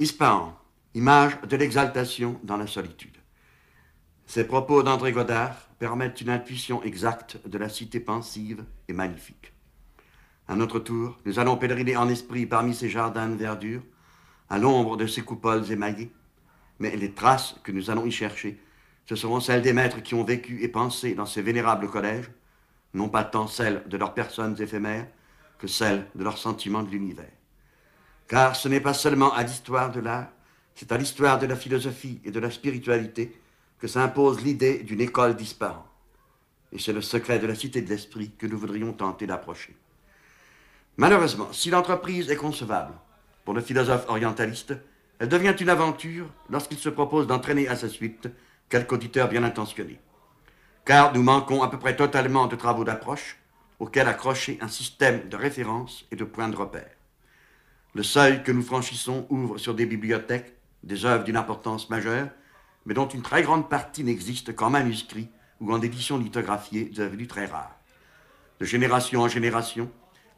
Ispahan, image de l'exaltation dans la solitude. Ces propos d'André Godard permettent une intuition exacte de la cité pensive et magnifique. À notre tour, nous allons pèleriner en esprit parmi ces jardins de verdure, à l'ombre de ces coupoles émaillées, mais les traces que nous allons y chercher, ce seront celles des maîtres qui ont vécu et pensé dans ces vénérables collèges, non pas tant celles de leurs personnes éphémères que celles de leurs sentiments de l'univers. Car ce n'est pas seulement à l'histoire de l'art, c'est à l'histoire de la philosophie et de la spiritualité que s'impose l'idée d'une école disparante. Et c'est le secret de la cité de l'esprit que nous voudrions tenter d'approcher. Malheureusement, si l'entreprise est concevable pour le philosophe orientaliste, elle devient une aventure lorsqu'il se propose d'entraîner à sa suite quelque auditeur bien intentionné. Car nous manquons à peu près totalement de travaux d'approche auxquels accrocher un système de référence et de points de repère. Le seuil que nous franchissons ouvre sur des bibliothèques, des œuvres d'une importance majeure, mais dont une très grande partie n'existe qu'en manuscrit ou en édition lithographiée, devenues très rares. De génération en génération,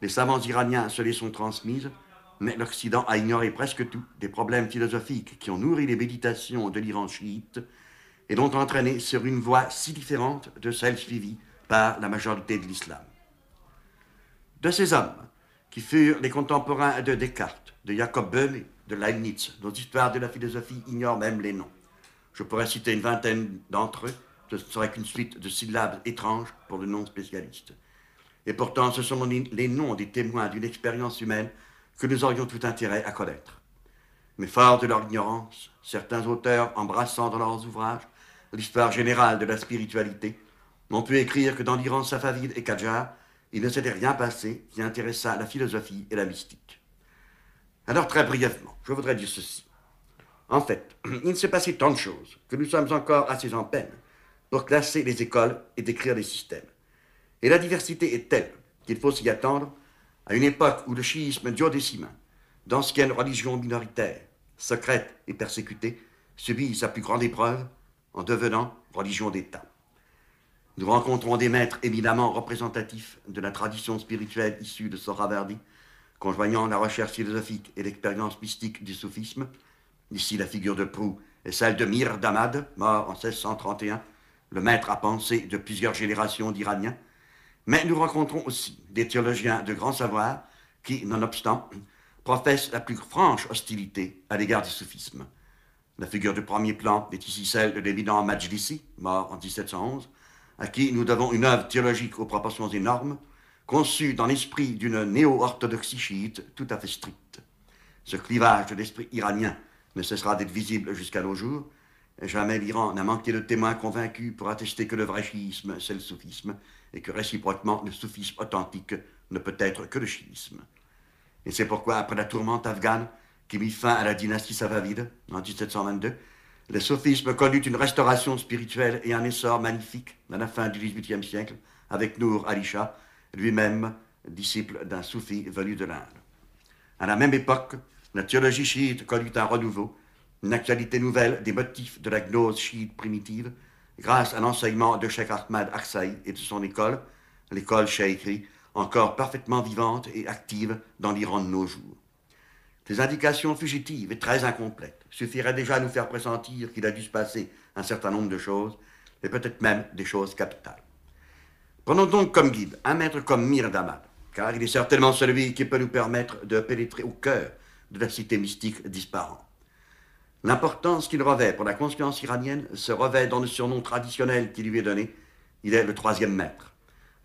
les savants iraniens se les sont transmises, mais l'Occident a ignoré presque tout des problèmes philosophiques qui ont nourri les méditations de l'Iran chiite et dont entraîné sur une voie si différente de celle suivie par la majorité de l'islam. De ces hommes, qui furent les contemporains de Descartes, de Jacob Böhme, de Leibniz, dont l'histoire de la philosophie ignore même les noms. Je pourrais citer une vingtaine d'entre eux, ce ne serait qu'une suite de syllabes étranges pour le non-spécialiste. Et pourtant, ce sont les noms des témoins d'une expérience humaine que nous aurions tout intérêt à connaître. Mais fort de leur ignorance, certains auteurs, embrassant dans leurs ouvrages l'histoire générale de la spiritualité, n'ont pu écrire que dans l'Iran safavide et Qajar, il ne s'était rien passé qui intéressa la philosophie et la mystique. Alors très brièvement, je voudrais dire ceci. En fait, il s'est passé tant de choses que nous sommes encore assez en peine pour classer les écoles et décrire les systèmes. Et la diversité est telle qu'il faut s'y attendre à une époque où le chiisme duodécimain, d'anciennes religions minoritaires, secrètes et persécutées, subit sa plus grande épreuve en devenant religion d'État. Nous rencontrons des maîtres évidemment représentatifs de la tradition spirituelle issue de Sohravardi, conjoignant la recherche philosophique et l'expérience mystique du soufisme. Ici, la figure de Prou est celle de Mir Damad, mort en 1631, le maître à penser de plusieurs générations d'Iraniens, mais nous rencontrons aussi des théologiens de grand savoir qui, nonobstant, professent la plus franche hostilité à l'égard du soufisme. La figure de premier plan est ici celle de l'éminent Majlisi, mort en 1711, à qui nous devons une œuvre théologique aux proportions énormes, conçue dans l'esprit d'une néo-orthodoxie chiite tout à fait stricte. Ce clivage de l'esprit iranien ne cessera d'être visible jusqu'à nos jours, Jamais l'Iran n'a manqué de témoins convaincus pour attester que le vrai chiisme, c'est le soufisme, et que réciproquement, le soufisme authentique ne peut être que le chiisme. Et c'est pourquoi, après la tourmente afghane qui mit fin à la dynastie savavide en 1722, le soufisme connut une restauration spirituelle et un essor magnifique à la fin du XVIIIe siècle, avec Nour Ali Shah, lui-même disciple d'un soufi venu de l'Inde. À la même époque, la théologie chiite connut un renouveau une actualité nouvelle des motifs de la gnose chiite primitive, grâce à l'enseignement de Sheikh Ahmad Aksaï et de son école, l'école Sheikhi, encore parfaitement vivante et active dans l'Iran de nos jours. Ces indications fugitives et très incomplètes suffiraient déjà à nous faire pressentir qu'il a dû se passer un certain nombre de choses, et peut-être même des choses capitales. Prenons donc comme guide un maître comme Mir Damad, car il est certainement celui qui peut nous permettre de pénétrer au cœur de la cité mystique disparante. L'importance qu'il revêt pour la conscience iranienne se revêt dans le surnom traditionnel qui lui est donné. Il est le troisième maître.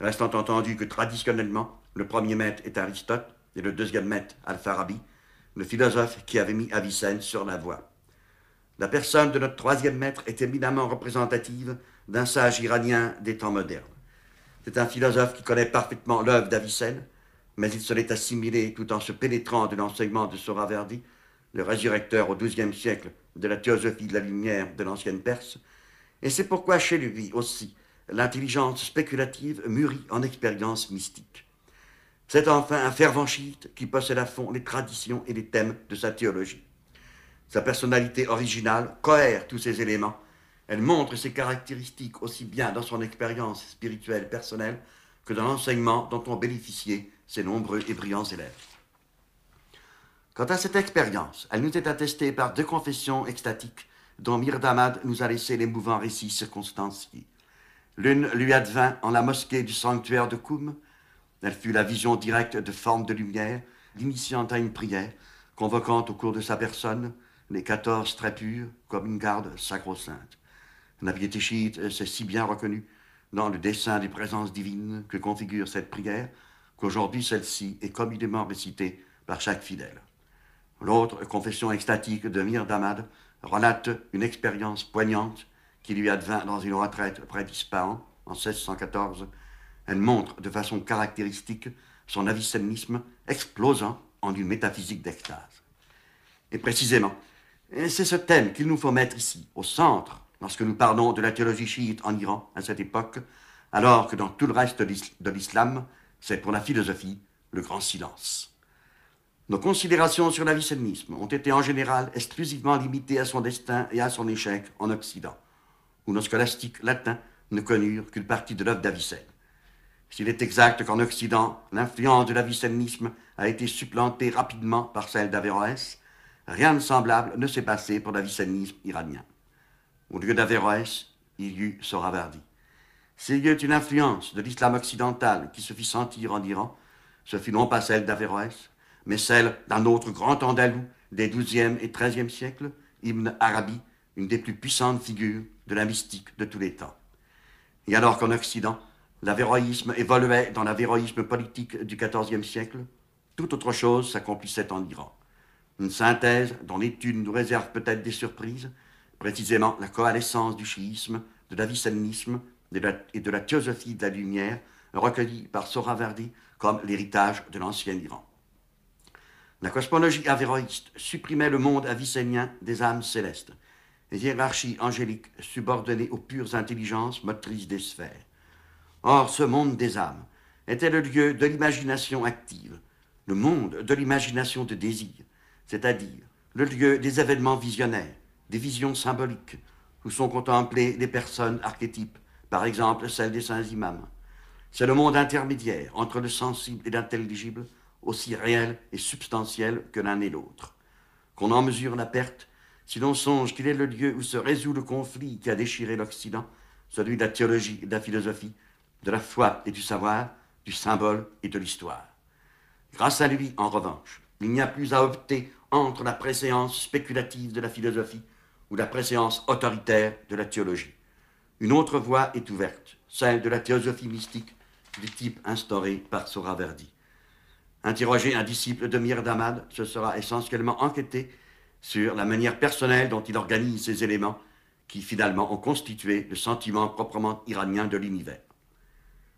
Restant entendu que traditionnellement, le premier maître est Aristote et le deuxième maître Al-Farabi, le philosophe qui avait mis Avicenne sur la voie. La personne de notre troisième maître est éminemment représentative d'un sage iranien des temps modernes. C'est un philosophe qui connaît parfaitement l'œuvre d'Avicenne, mais il se l'est assimilé tout en se pénétrant de l'enseignement de Soraverdi le résurrecteur au XIIe siècle de la théosophie de la lumière de l'ancienne Perse, et c'est pourquoi chez lui aussi l'intelligence spéculative mûrit en expérience mystique. C'est enfin un fervent chiite qui possède à fond les traditions et les thèmes de sa théologie. Sa personnalité originale cohère tous ces éléments. Elle montre ses caractéristiques aussi bien dans son expérience spirituelle personnelle que dans l'enseignement dont ont bénéficié ses nombreux et brillants élèves. Quant à cette expérience, elle nous est attestée par deux confessions extatiques dont Mirdamad nous a laissé les mouvants récits circonstanciés. L'une lui advint en la mosquée du sanctuaire de Koum. Elle fut la vision directe de formes de lumière, l'initiant à une prière, convoquant au cours de sa personne les quatorze très purs comme une garde sacro-sainte. La piété chiite s'est si bien reconnue dans le dessin des présences divines que configure cette prière qu'aujourd'hui celle-ci est communément récitée par chaque fidèle. L'autre confession extatique de Mir Damad relate une expérience poignante qui lui advint dans une retraite près d'Ispahan en 1614. Elle montre de façon caractéristique son avicennisme explosant en une métaphysique d'extase. Et précisément, c'est ce thème qu'il nous faut mettre ici, au centre, lorsque nous parlons de la théologie chiite en Iran à cette époque, alors que dans tout le reste de l'islam, c'est pour la philosophie le grand silence. Nos considérations sur l'avicénisme ont été en général exclusivement limitées à son destin et à son échec en Occident, où nos scolastiques latins ne connurent qu'une partie de l'œuvre d'Avicenne. S'il est exact qu'en Occident, l'influence de l'avicénisme a été supplantée rapidement par celle d'Averroès, rien de semblable ne s'est passé pour l'avicénisme iranien. Au lieu d'Averroès, il y eut Soravardi. S'il y eut une influence de l'islam occidental qui se fit sentir en Iran, ce fut non pas celle d'Averroès, mais celle d'un autre grand andalou des XIIe et XIIIe siècles, Ibn Arabi, une des plus puissantes figures de la mystique de tous les temps. Et alors qu'en Occident, l'avéroïsme évoluait dans l'avéroïsme politique du XIVe siècle, toute autre chose s'accomplissait en Iran. Une synthèse dont l'étude nous réserve peut-être des surprises, précisément la coalescence du chiisme, de l'avicénisme et de la théosophie de la lumière, recueillie par Soravardi comme l'héritage de l'ancien Iran. La cosmologie avéroïste supprimait le monde avicénien des âmes célestes, les hiérarchies angéliques subordonnées aux pures intelligences motrices des sphères. Or, ce monde des âmes était le lieu de l'imagination active, le monde de l'imagination de désir, c'est-à-dire le lieu des événements visionnaires, des visions symboliques, où sont contemplées les personnes archétypes, par exemple celles des saints imams. C'est le monde intermédiaire entre le sensible et l'intelligible, aussi réel et substantiel que l'un et l'autre. Qu'on en mesure la perte, si l'on songe qu'il est le lieu où se résout le conflit qui a déchiré l'Occident, celui de la théologie et de la philosophie, de la foi et du savoir, du symbole et de l'histoire. Grâce à lui, en revanche, il n'y a plus à opter entre la préséance spéculative de la philosophie ou la préséance autoritaire de la théologie. Une autre voie est ouverte, celle de la théosophie mystique du type instauré par Soraverdi. Interroger un disciple de Mir Damad, ce sera essentiellement enquêter sur la manière personnelle dont il organise ces éléments qui finalement ont constitué le sentiment proprement iranien de l'univers.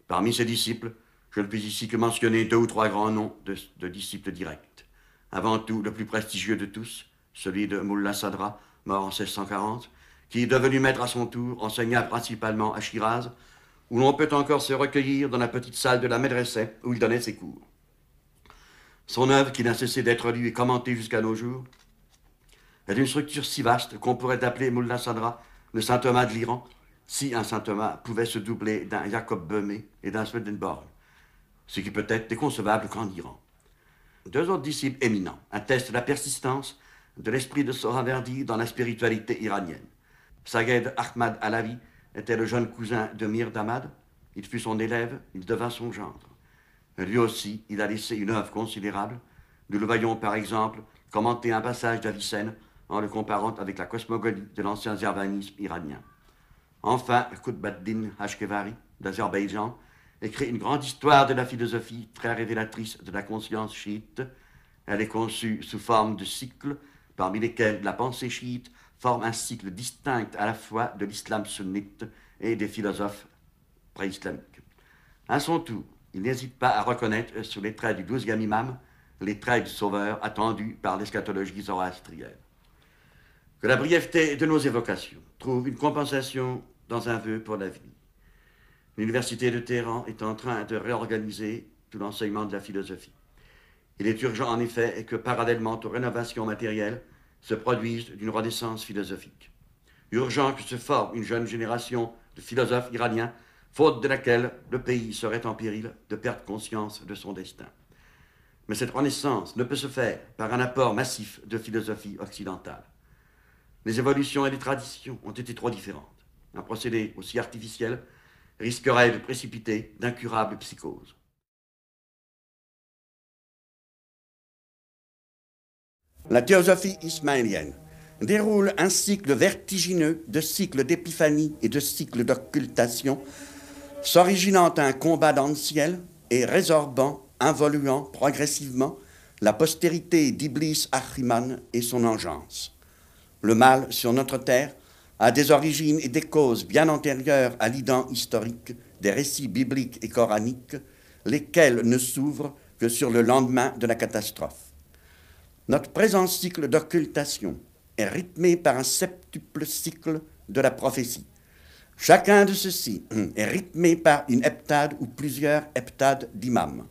Parmi ses disciples, je ne puis ici que mentionner deux ou trois grands noms de, disciples directs. Avant tout, le plus prestigieux de tous, celui de Mullah Sadra, mort en 1640, qui, devenu maître à son tour, enseigna principalement à Shiraz, où l'on peut encore se recueillir dans la petite salle de la maîtresse où il donnait ses cours. Son œuvre, qui n'a cessé d'être lue et commentée jusqu'à nos jours, est d'une structure si vaste qu'on pourrait appeler Mullah Sadra le saint Thomas de l'Iran, si un saint Thomas pouvait se doubler d'un Jacob Böhme et d'un Swedenborg, ce qui peut être déconcevable qu'en Iran. Deux autres disciples éminents attestent la persistance de l'esprit de Sohraverdi dans la spiritualité iranienne. Saged Ahmad Alavi était le jeune cousin de Mir Damad. Il fut son élève, il devint son gendre. Lui aussi, il a laissé une œuvre considérable. Nous le voyons par exemple commenter un passage d'Avicenne en le comparant avec la cosmogonie de l'ancien zervanisme iranien. Enfin, Kutbaddin Hashkevari d'Azerbaïdjan écrit une grande histoire de la philosophie très révélatrice de la conscience chiite. Elle est conçue sous forme de cycles, parmi lesquels la pensée chiite forme un cycle distinct à la fois de l'islam sunnite et des philosophes préislamiques. À son tour, il n'hésite pas à reconnaître sur les traits du douzième imam les traits du sauveur attendus par l'eschatologie zoroastrienne. Que la brièveté de nos évocations trouve une compensation un vœu pour l'avenir. L'université de Téhéran est en train de réorganiser tout l'enseignement de la philosophie. Il est urgent en effet que parallèlement aux rénovations matérielles se produise d'une renaissance philosophique. Urgent que se forme une jeune génération de philosophes iraniens faute de laquelle le pays serait en péril de perdre conscience de son destin. Mais cette renaissance ne peut se faire par un apport massif de philosophie occidentale. Les évolutions et les traditions ont été trop différentes. Un procédé aussi artificiel risquerait de précipiter d'incurables psychoses. La théosophie ismaélienne déroule un cycle vertigineux de cycles d'épiphanie et de cycles d'occultation, s'originant un combat dans le ciel et résorbant involuant progressivement la postérité d'Iblis Achiman et son engeance. Le mal sur notre terre a des origines et des causes bien antérieures à l'ident historique des récits bibliques et coraniques, lesquels ne s'ouvrent que sur le lendemain de la catastrophe. Notre présent cycle d'occultation est rythmé par un septuple cycle de la prophétie. Chacun de ceux-ci est rythmé par une heptade ou plusieurs heptades d'imams.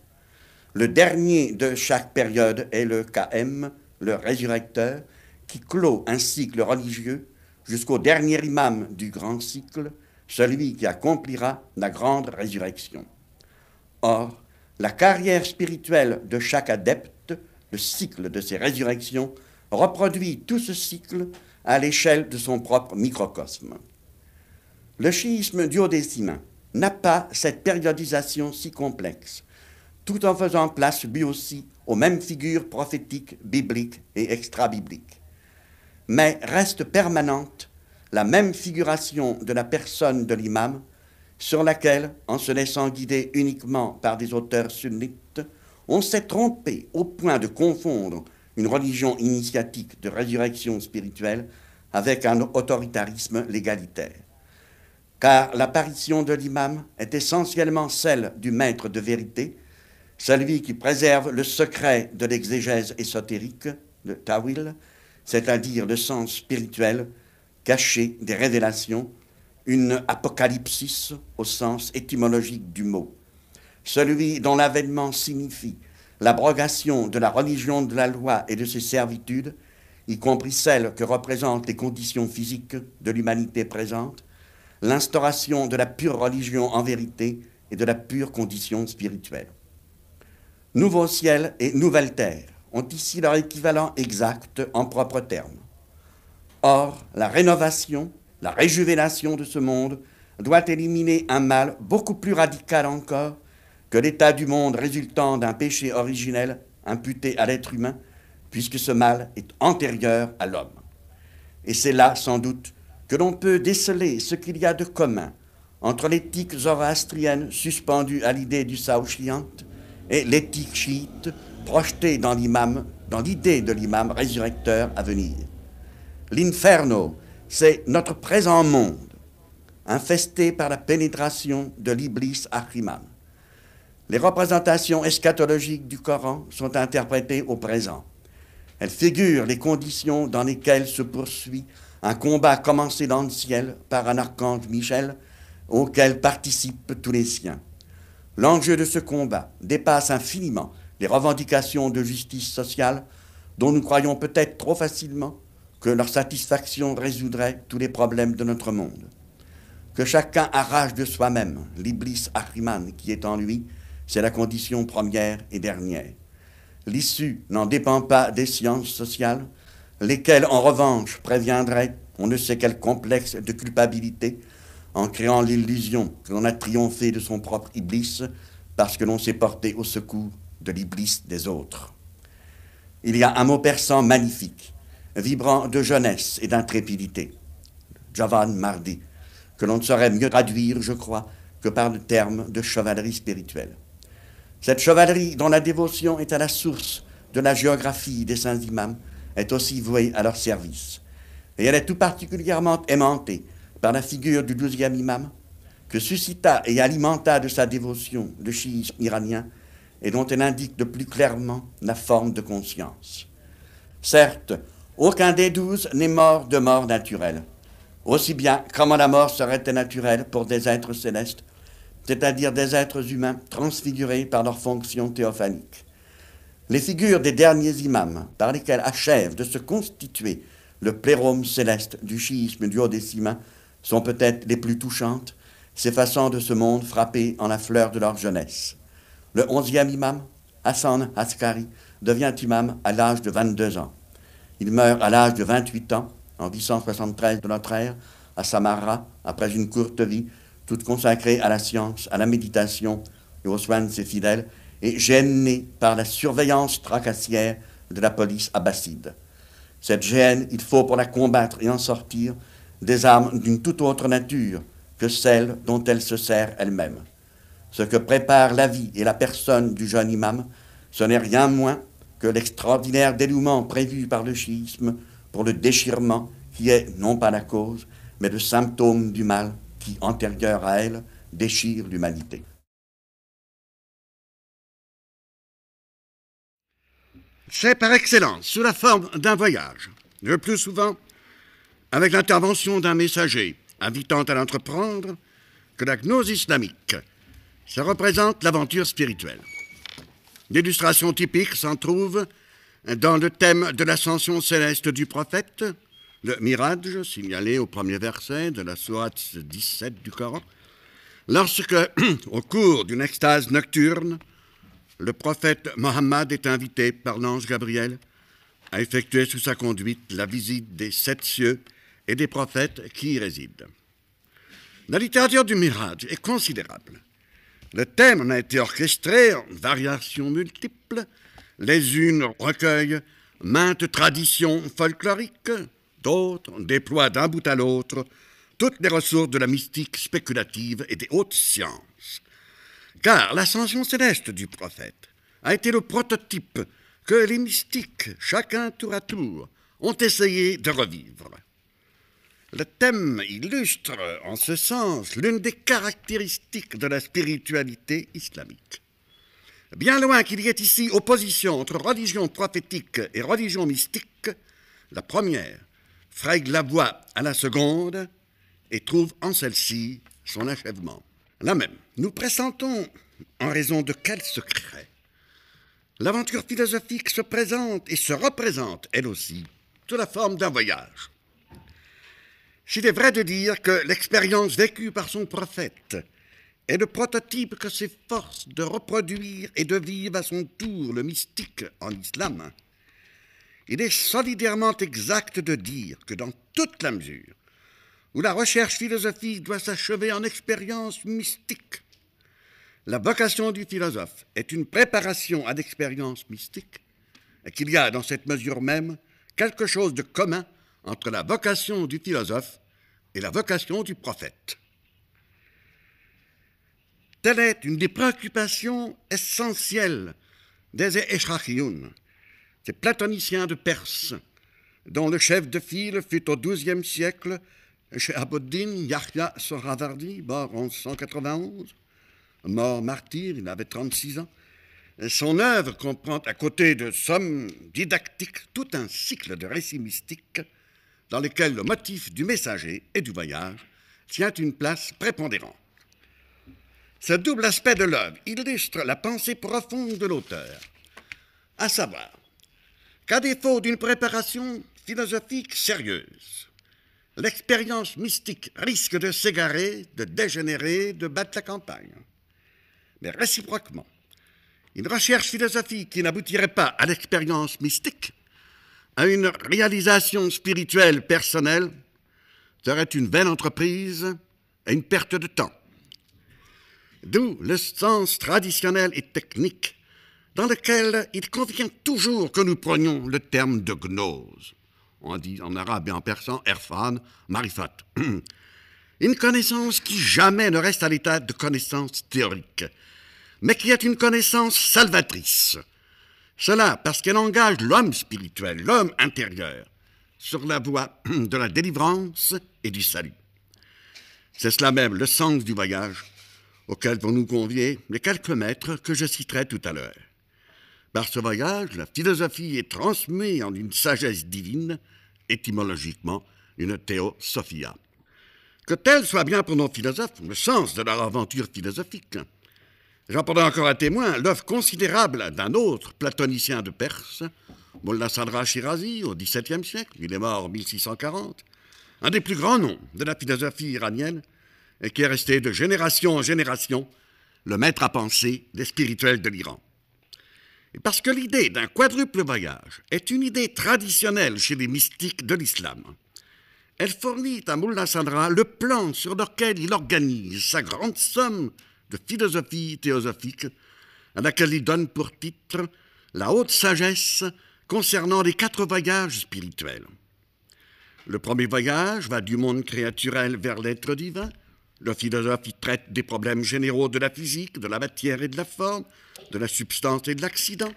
Le dernier de chaque période est le KM, le résurrecteur, qui clôt un cycle religieux jusqu'au dernier imam du grand cycle, celui qui accomplira la grande résurrection. Or, la carrière spirituelle de chaque adepte, le cycle de ses résurrections, reproduit tout ce cycle à l'échelle de son propre microcosme. Le schisme duodécimain n'a pas cette périodisation si complexe, tout en faisant place lui aussi aux mêmes figures prophétiques, bibliques et extra-bibliques. Mais reste permanente la même figuration de la personne de l'imam, sur laquelle, en se laissant guider uniquement par des auteurs sunnites, on s'est trompé au point de confondre une religion initiatique de résurrection spirituelle avec un autoritarisme légalitaire. Car l'apparition de l'imam est essentiellement celle du maître de vérité, celui qui préserve le secret de l'exégèse ésotérique, le tawil, c'est-à-dire le sens spirituel caché des révélations, une apocalypsis au sens étymologique du mot, celui dont l'avènement signifie l'abrogation de la religion de la loi et de ses servitudes, y compris celles que représentent les conditions physiques de l'humanité présente, l'instauration de la pure religion en vérité et de la pure condition spirituelle. Nouveau ciel et nouvelle terre ont ici leur équivalent exact en propres termes. Or, la rénovation, la réjuvénation de ce monde doit éliminer un mal beaucoup plus radical encore que l'état du monde résultant d'un péché originel imputé à l'être humain, puisque ce mal est antérieur à l'homme. Et c'est là, sans doute, que l'on peut déceler ce qu'il y a de commun entre l'éthique zoroastrienne suspendue à l'idée du Saouchiant et l'éthique chiite projetée dans l'imam, dans l'idée de l'imam résurrecteur à venir. L'inferno, c'est notre présent monde, infesté par la pénétration de l'iblis Achiman. Les représentations eschatologiques du Coran sont interprétées au présent. Elles figurent les conditions dans lesquelles se poursuit un combat commencé dans le ciel par un archange Michel, auquel participent tous les siens. L'enjeu de ce combat dépasse infiniment les revendications de justice sociale dont nous croyons peut-être trop facilement que leur satisfaction résoudrait tous les problèmes de notre monde. Que chacun arrache de soi-même l'iblis Ahriman qui est en lui c'est la condition première et dernière. L'issue n'en dépend pas des sciences sociales, lesquelles en revanche préviendraient on ne sait quel complexe de culpabilité en créant l'illusion que l'on a triomphé de son propre iblis parce que l'on s'est porté au secours de l'iblis des autres. Il y a un mot persan magnifique, vibrant de jeunesse et d'intrépidité, Javan Mardi, que l'on ne saurait mieux traduire, je crois, que par le terme de chevalerie spirituelle. Cette chevalerie dont la dévotion est à la source de la géographie des saints imams est aussi vouée à leur service. Et elle est tout particulièrement aimantée par la figure du douzième imam, que suscita et alimenta de sa dévotion le chiisme iranien, et dont elle indique de plus clairement la forme de conscience. Certes, aucun des douze n'est mort de mort naturelle. Aussi bien comment la mort serait naturelle pour des êtres célestes, c'est-à-dire des êtres humains transfigurés par leur fonction théophanique. Les figures des derniers imams, par lesquels achève de se constituer le plérome céleste du chiisme duodécimain, sont peut-être les plus touchantes, s'effaçant de ce monde frappé en la fleur de leur jeunesse. Le onzième imam, Hassan Askari devient imam à l'âge de 22 ans. Il meurt à l'âge de 28 ans, en 873 de notre ère, à Samarra, après une courte vie, toute consacrée à la science, à la méditation et aux soins de ses fidèles, et gêné par la surveillance tracassière de la police abbasside. Cette gêne, il faut pour la combattre et en sortir des armes d'une toute autre nature que celle dont elle se sert elle-même. Ce que prépare la vie et la personne du jeune imam, ce n'est rien moins que l'extraordinaire dénouement prévu par le schisme pour le déchirement qui est non pas la cause, mais le symptôme du mal qui, antérieur à elle, déchire l'humanité. C'est par excellence sous la forme d'un voyage, le plus souvent avec l'intervention d'un messager invitant à l'entreprendre que la gnose islamique. Ça représente l'aventure spirituelle. L'illustration typique s'en trouve dans le thème de l'ascension céleste du prophète, le mirage signalé au premier verset de la sourate 17 du Coran, lorsque, au cours d'une extase nocturne, le prophète Mohammed est invité par l'ange Gabriel à effectuer sous sa conduite la visite des sept cieux et des prophètes qui y résident. La littérature du mirage est considérable. Le thème a été orchestré en variations multiples. Les unes recueillent maintes traditions folkloriques, d'autres déploient d'un bout à l'autre toutes les ressources de la mystique spéculative et des hautes sciences. Car l'ascension céleste du prophète a été le prototype que les mystiques, chacun tour à tour, ont essayé de revivre. Le thème illustre en ce sens l'une des caractéristiques de la spiritualité islamique. Bien loin qu'il y ait ici opposition entre religion prophétique et religion mystique, la première fraye la voie à la seconde et trouve en celle-ci son achèvement. Là même, nous pressentons, en raison de quel secret, l'aventure philosophique se présente et se représente, elle aussi, sous la forme d'un voyage. S'il est vrai de dire que l'expérience vécue par son prophète est le prototype que s'efforce de reproduire et de vivre à son tour le mystique en islam, il est solidairement exact de dire que dans toute la mesure où la recherche philosophique doit s'achever en expérience mystique, la vocation du philosophe est une préparation à l'expérience mystique, et qu'il y a dans cette mesure même quelque chose de commun entre la vocation du philosophe et la vocation du prophète. Telle est une des préoccupations essentielles des Eshrachiyoun, ces platoniciens de Perse, dont le chef de file fut au XIIe siècle chez Abouddin Yahya Sohravardi, mort en 191, mort martyr, il avait 36 ans. Son œuvre comprend, à côté de sommes didactiques, tout un cycle de récits mystiques dans lesquels le motif du messager et du voyage tient une place prépondérante. Ce double aspect de l'œuvre illustre la pensée profonde de l'auteur, à savoir qu'à défaut d'une préparation philosophique sérieuse, l'expérience mystique risque de s'égarer, de dégénérer, de battre la campagne. Mais réciproquement, une recherche philosophique qui n'aboutirait pas à l'expérience mystique, à une réalisation spirituelle personnelle, serait une vaine entreprise et une perte de temps. D'où le sens traditionnel et technique dans lequel il convient toujours que nous prenions le terme de gnose. On dit en arabe et en persan erfan, marifat. Une connaissance qui jamais ne reste à l'état de connaissance théorique, mais qui est une connaissance salvatrice. Cela parce qu'elle engage l'homme spirituel, l'homme intérieur, sur la voie de la délivrance et du salut. C'est cela même le sens du voyage auquel vont nous convier les quelques maîtres que je citerai tout à l'heure. Par ce voyage, la philosophie est transmise en une sagesse divine, étymologiquement une théosophia. Que tel soit bien pour nos philosophes le sens de leur aventure philosophique. J'en prendrai encore à témoin l'œuvre considérable d'un autre platonicien de Perse, Sadra Shirazi, au XVIIe siècle, il est mort en 1640, un des plus grands noms de la philosophie iranienne, et qui est resté de génération en génération le maître à penser des spirituels de l'Iran. Parce que l'idée d'un quadruple voyage est une idée traditionnelle chez les mystiques de l'islam. Elle fournit à Mullah Sadra le plan sur lequel il organise sa grande somme de philosophie théosophique, à laquelle il donne pour titre la haute sagesse concernant les quatre voyages spirituels. Le premier voyage va du monde créaturel vers l'être divin. Le philosophe y traite des problèmes généraux de la physique, de la matière et de la forme, de la substance et de l'accident.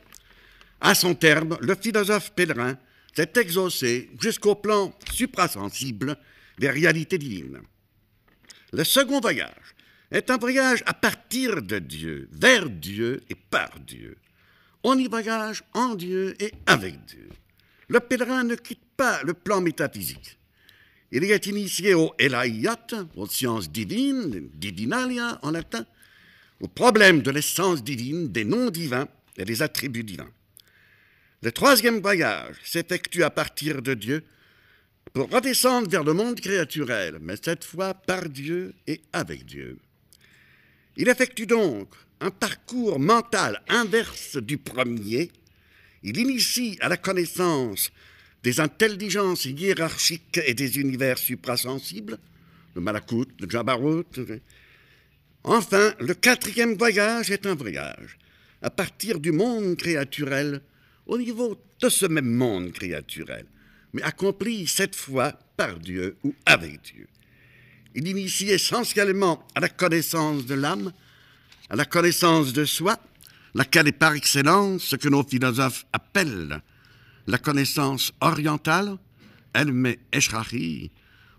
À son terme, le philosophe pèlerin s'est exaucé jusqu'au plan suprasensible des réalités divines. Le second voyage est un voyage à partir de Dieu, vers Dieu et par Dieu. On y voyage en Dieu et avec Dieu. Le pèlerin ne quitte pas le plan métaphysique. Il est initié au Elaiat, aux sciences divines, divinalia en latin, au problème de l'essence divine, des noms divins et des attributs divins. Le troisième voyage s'effectue à partir de Dieu pour redescendre vers le monde créaturel, mais cette fois par Dieu et avec Dieu. Il effectue donc un parcours mental inverse du premier. Il initie à la connaissance des intelligences hiérarchiques et des univers suprasensibles, le Malakut, le Jabarut. Enfin, le quatrième voyage est un voyage à partir du monde créaturel au niveau de ce même monde créaturel, mais accompli cette fois par Dieu ou avec Dieu. Il initie essentiellement à la connaissance de l'âme, à la connaissance de soi, laquelle est par excellence ce que nos philosophes appellent la connaissance orientale, elle met Eshrahi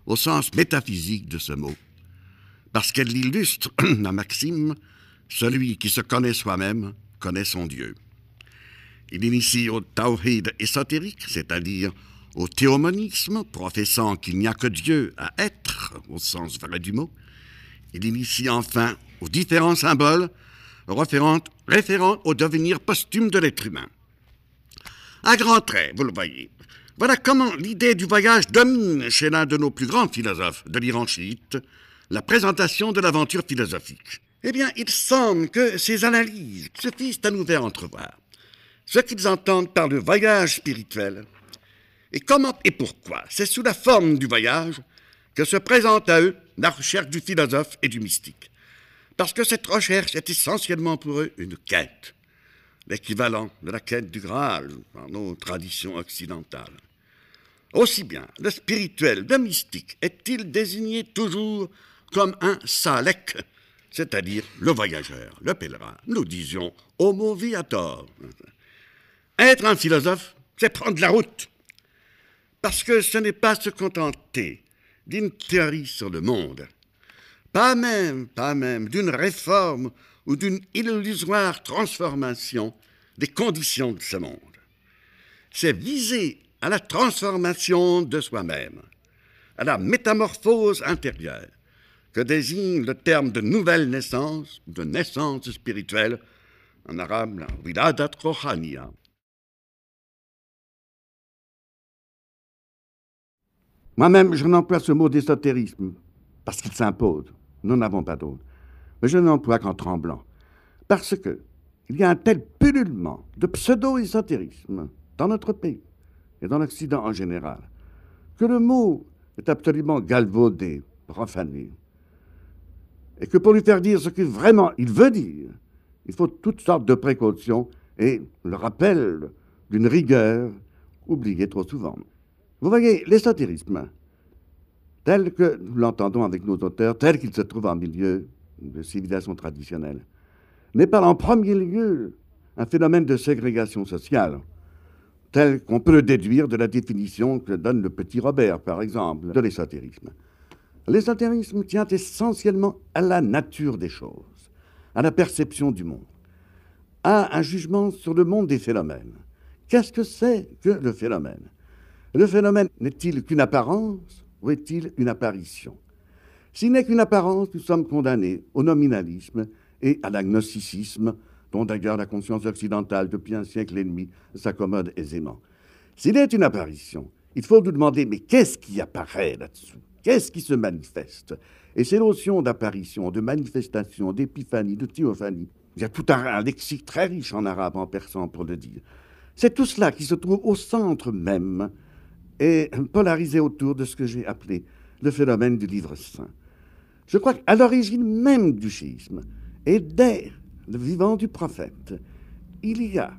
au sens métaphysique de ce mot, parce qu'elle illustre la maxime celui qui se connaît soi-même connaît son Dieu. Il initie au tawhid ésotérique, c'est-à-dire au théomonisme, professant qu'il n'y a que Dieu à être, au sens vrai du mot. Il initie enfin aux différents symboles référents, au devenir posthume de l'être humain. À grands traits, vous le voyez. Voilà comment l'idée du voyage domine chez l'un de nos plus grands philosophes de l'Iran chiite la présentation de l'aventure philosophique. Eh bien, il semble que ces analyses suffisent à nous faire entrevoir ce qu'ils entendent par le voyage spirituel et comment et pourquoi? C'est sous la forme du voyage que se présente à eux la recherche du philosophe et du mystique. Parce que cette recherche est essentiellement pour eux une quête l'équivalent de la quête du Graal dans nos traditions occidentales. Aussi bien le spirituel, le mystique est-il désigné toujours comme un salek, c'est-à-dire le voyageur, le pèlerin. Nous disions homo viator. Être un philosophe, c'est prendre la route. Parce que ce n'est pas se contenter d'une théorie sur le monde, pas même, pas même d'une réforme ou d'une illusoire transformation des conditions de ce monde. C'est viser à la transformation de soi-même, à la métamorphose intérieure, que désigne le terme de nouvelle naissance ou de naissance spirituelle, en arabe la wiladat. Moi-même, je n'emploie ce mot d'ésotérisme parce qu'il s'impose. Nous n'avons pas d'autre mais je n'emploie qu'en tremblant. Parce que il y a un tel pullulement de pseudo-ésotérisme dans notre pays et dans l'Occident en général, que le mot est absolument galvaudé, profané, et que pour lui faire dire ce que vraiment il veut dire, il faut toutes sortes de précautions et le rappel d'une rigueur oubliée trop souvent. Vous voyez, l'ésotérisme, tel que nous l'entendons avec nos auteurs, tel qu'il se trouve en milieu de civilisation traditionnelle, n'est pas en premier lieu un phénomène de ségrégation sociale, tel qu'on peut le déduire de la définition que donne le petit Robert, par exemple, de l'ésotérisme. L'ésotérisme tient essentiellement à la nature des choses, à la perception du monde, à un jugement sur le monde des phénomènes. Qu'est-ce que c'est que le phénomène? Le phénomène n'est-il qu'une apparence ou est-il une apparition? S'il n'est qu'une apparence, nous sommes condamnés au nominalisme et à l'agnosticisme, dont d'ailleurs la conscience occidentale, depuis un siècle et demi, s'accommode aisément. S'il est une apparition, il faut nous demander, mais qu'est-ce qui apparaît là-dessous? Qu'est-ce qui se manifeste? Et ces notions d'apparition, de manifestation, d'épiphanie, de théophanie, Il y a tout un, lexique très riche en arabe, en persan pour le dire. C'est tout cela qui se trouve au centre même et polarisé autour de ce que j'ai appelé le phénomène du livre saint. Je crois qu'à l'origine même du schisme, et dès le vivant du prophète, il y a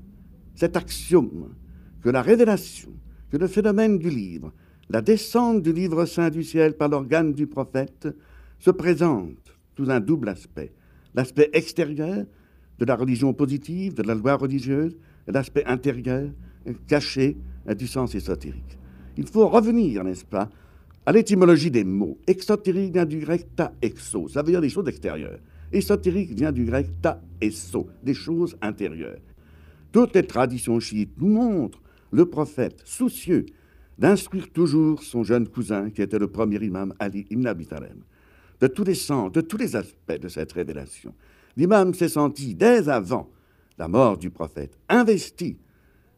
cet axiome que la révélation, que le phénomène du livre, la descente du livre saint du ciel par l'organe du prophète, se présente sous un double aspect. L'aspect extérieur de la religion positive, de la loi religieuse, et l'aspect intérieur, caché du sens ésotérique. Il faut revenir, n'est-ce pas, à l'étymologie des mots. Exotérique vient du grec ta exo, ça veut dire des choses extérieures. Ésotérique vient du grec ta eso, des choses intérieures. Toutes les traditions chiites nous montrent le prophète soucieux d'instruire toujours son jeune cousin, qui était le premier imam Ali ibn Abi Talib, de tous les sens, de tous les aspects de cette révélation. L'imam s'est senti, dès avant la mort du prophète, investi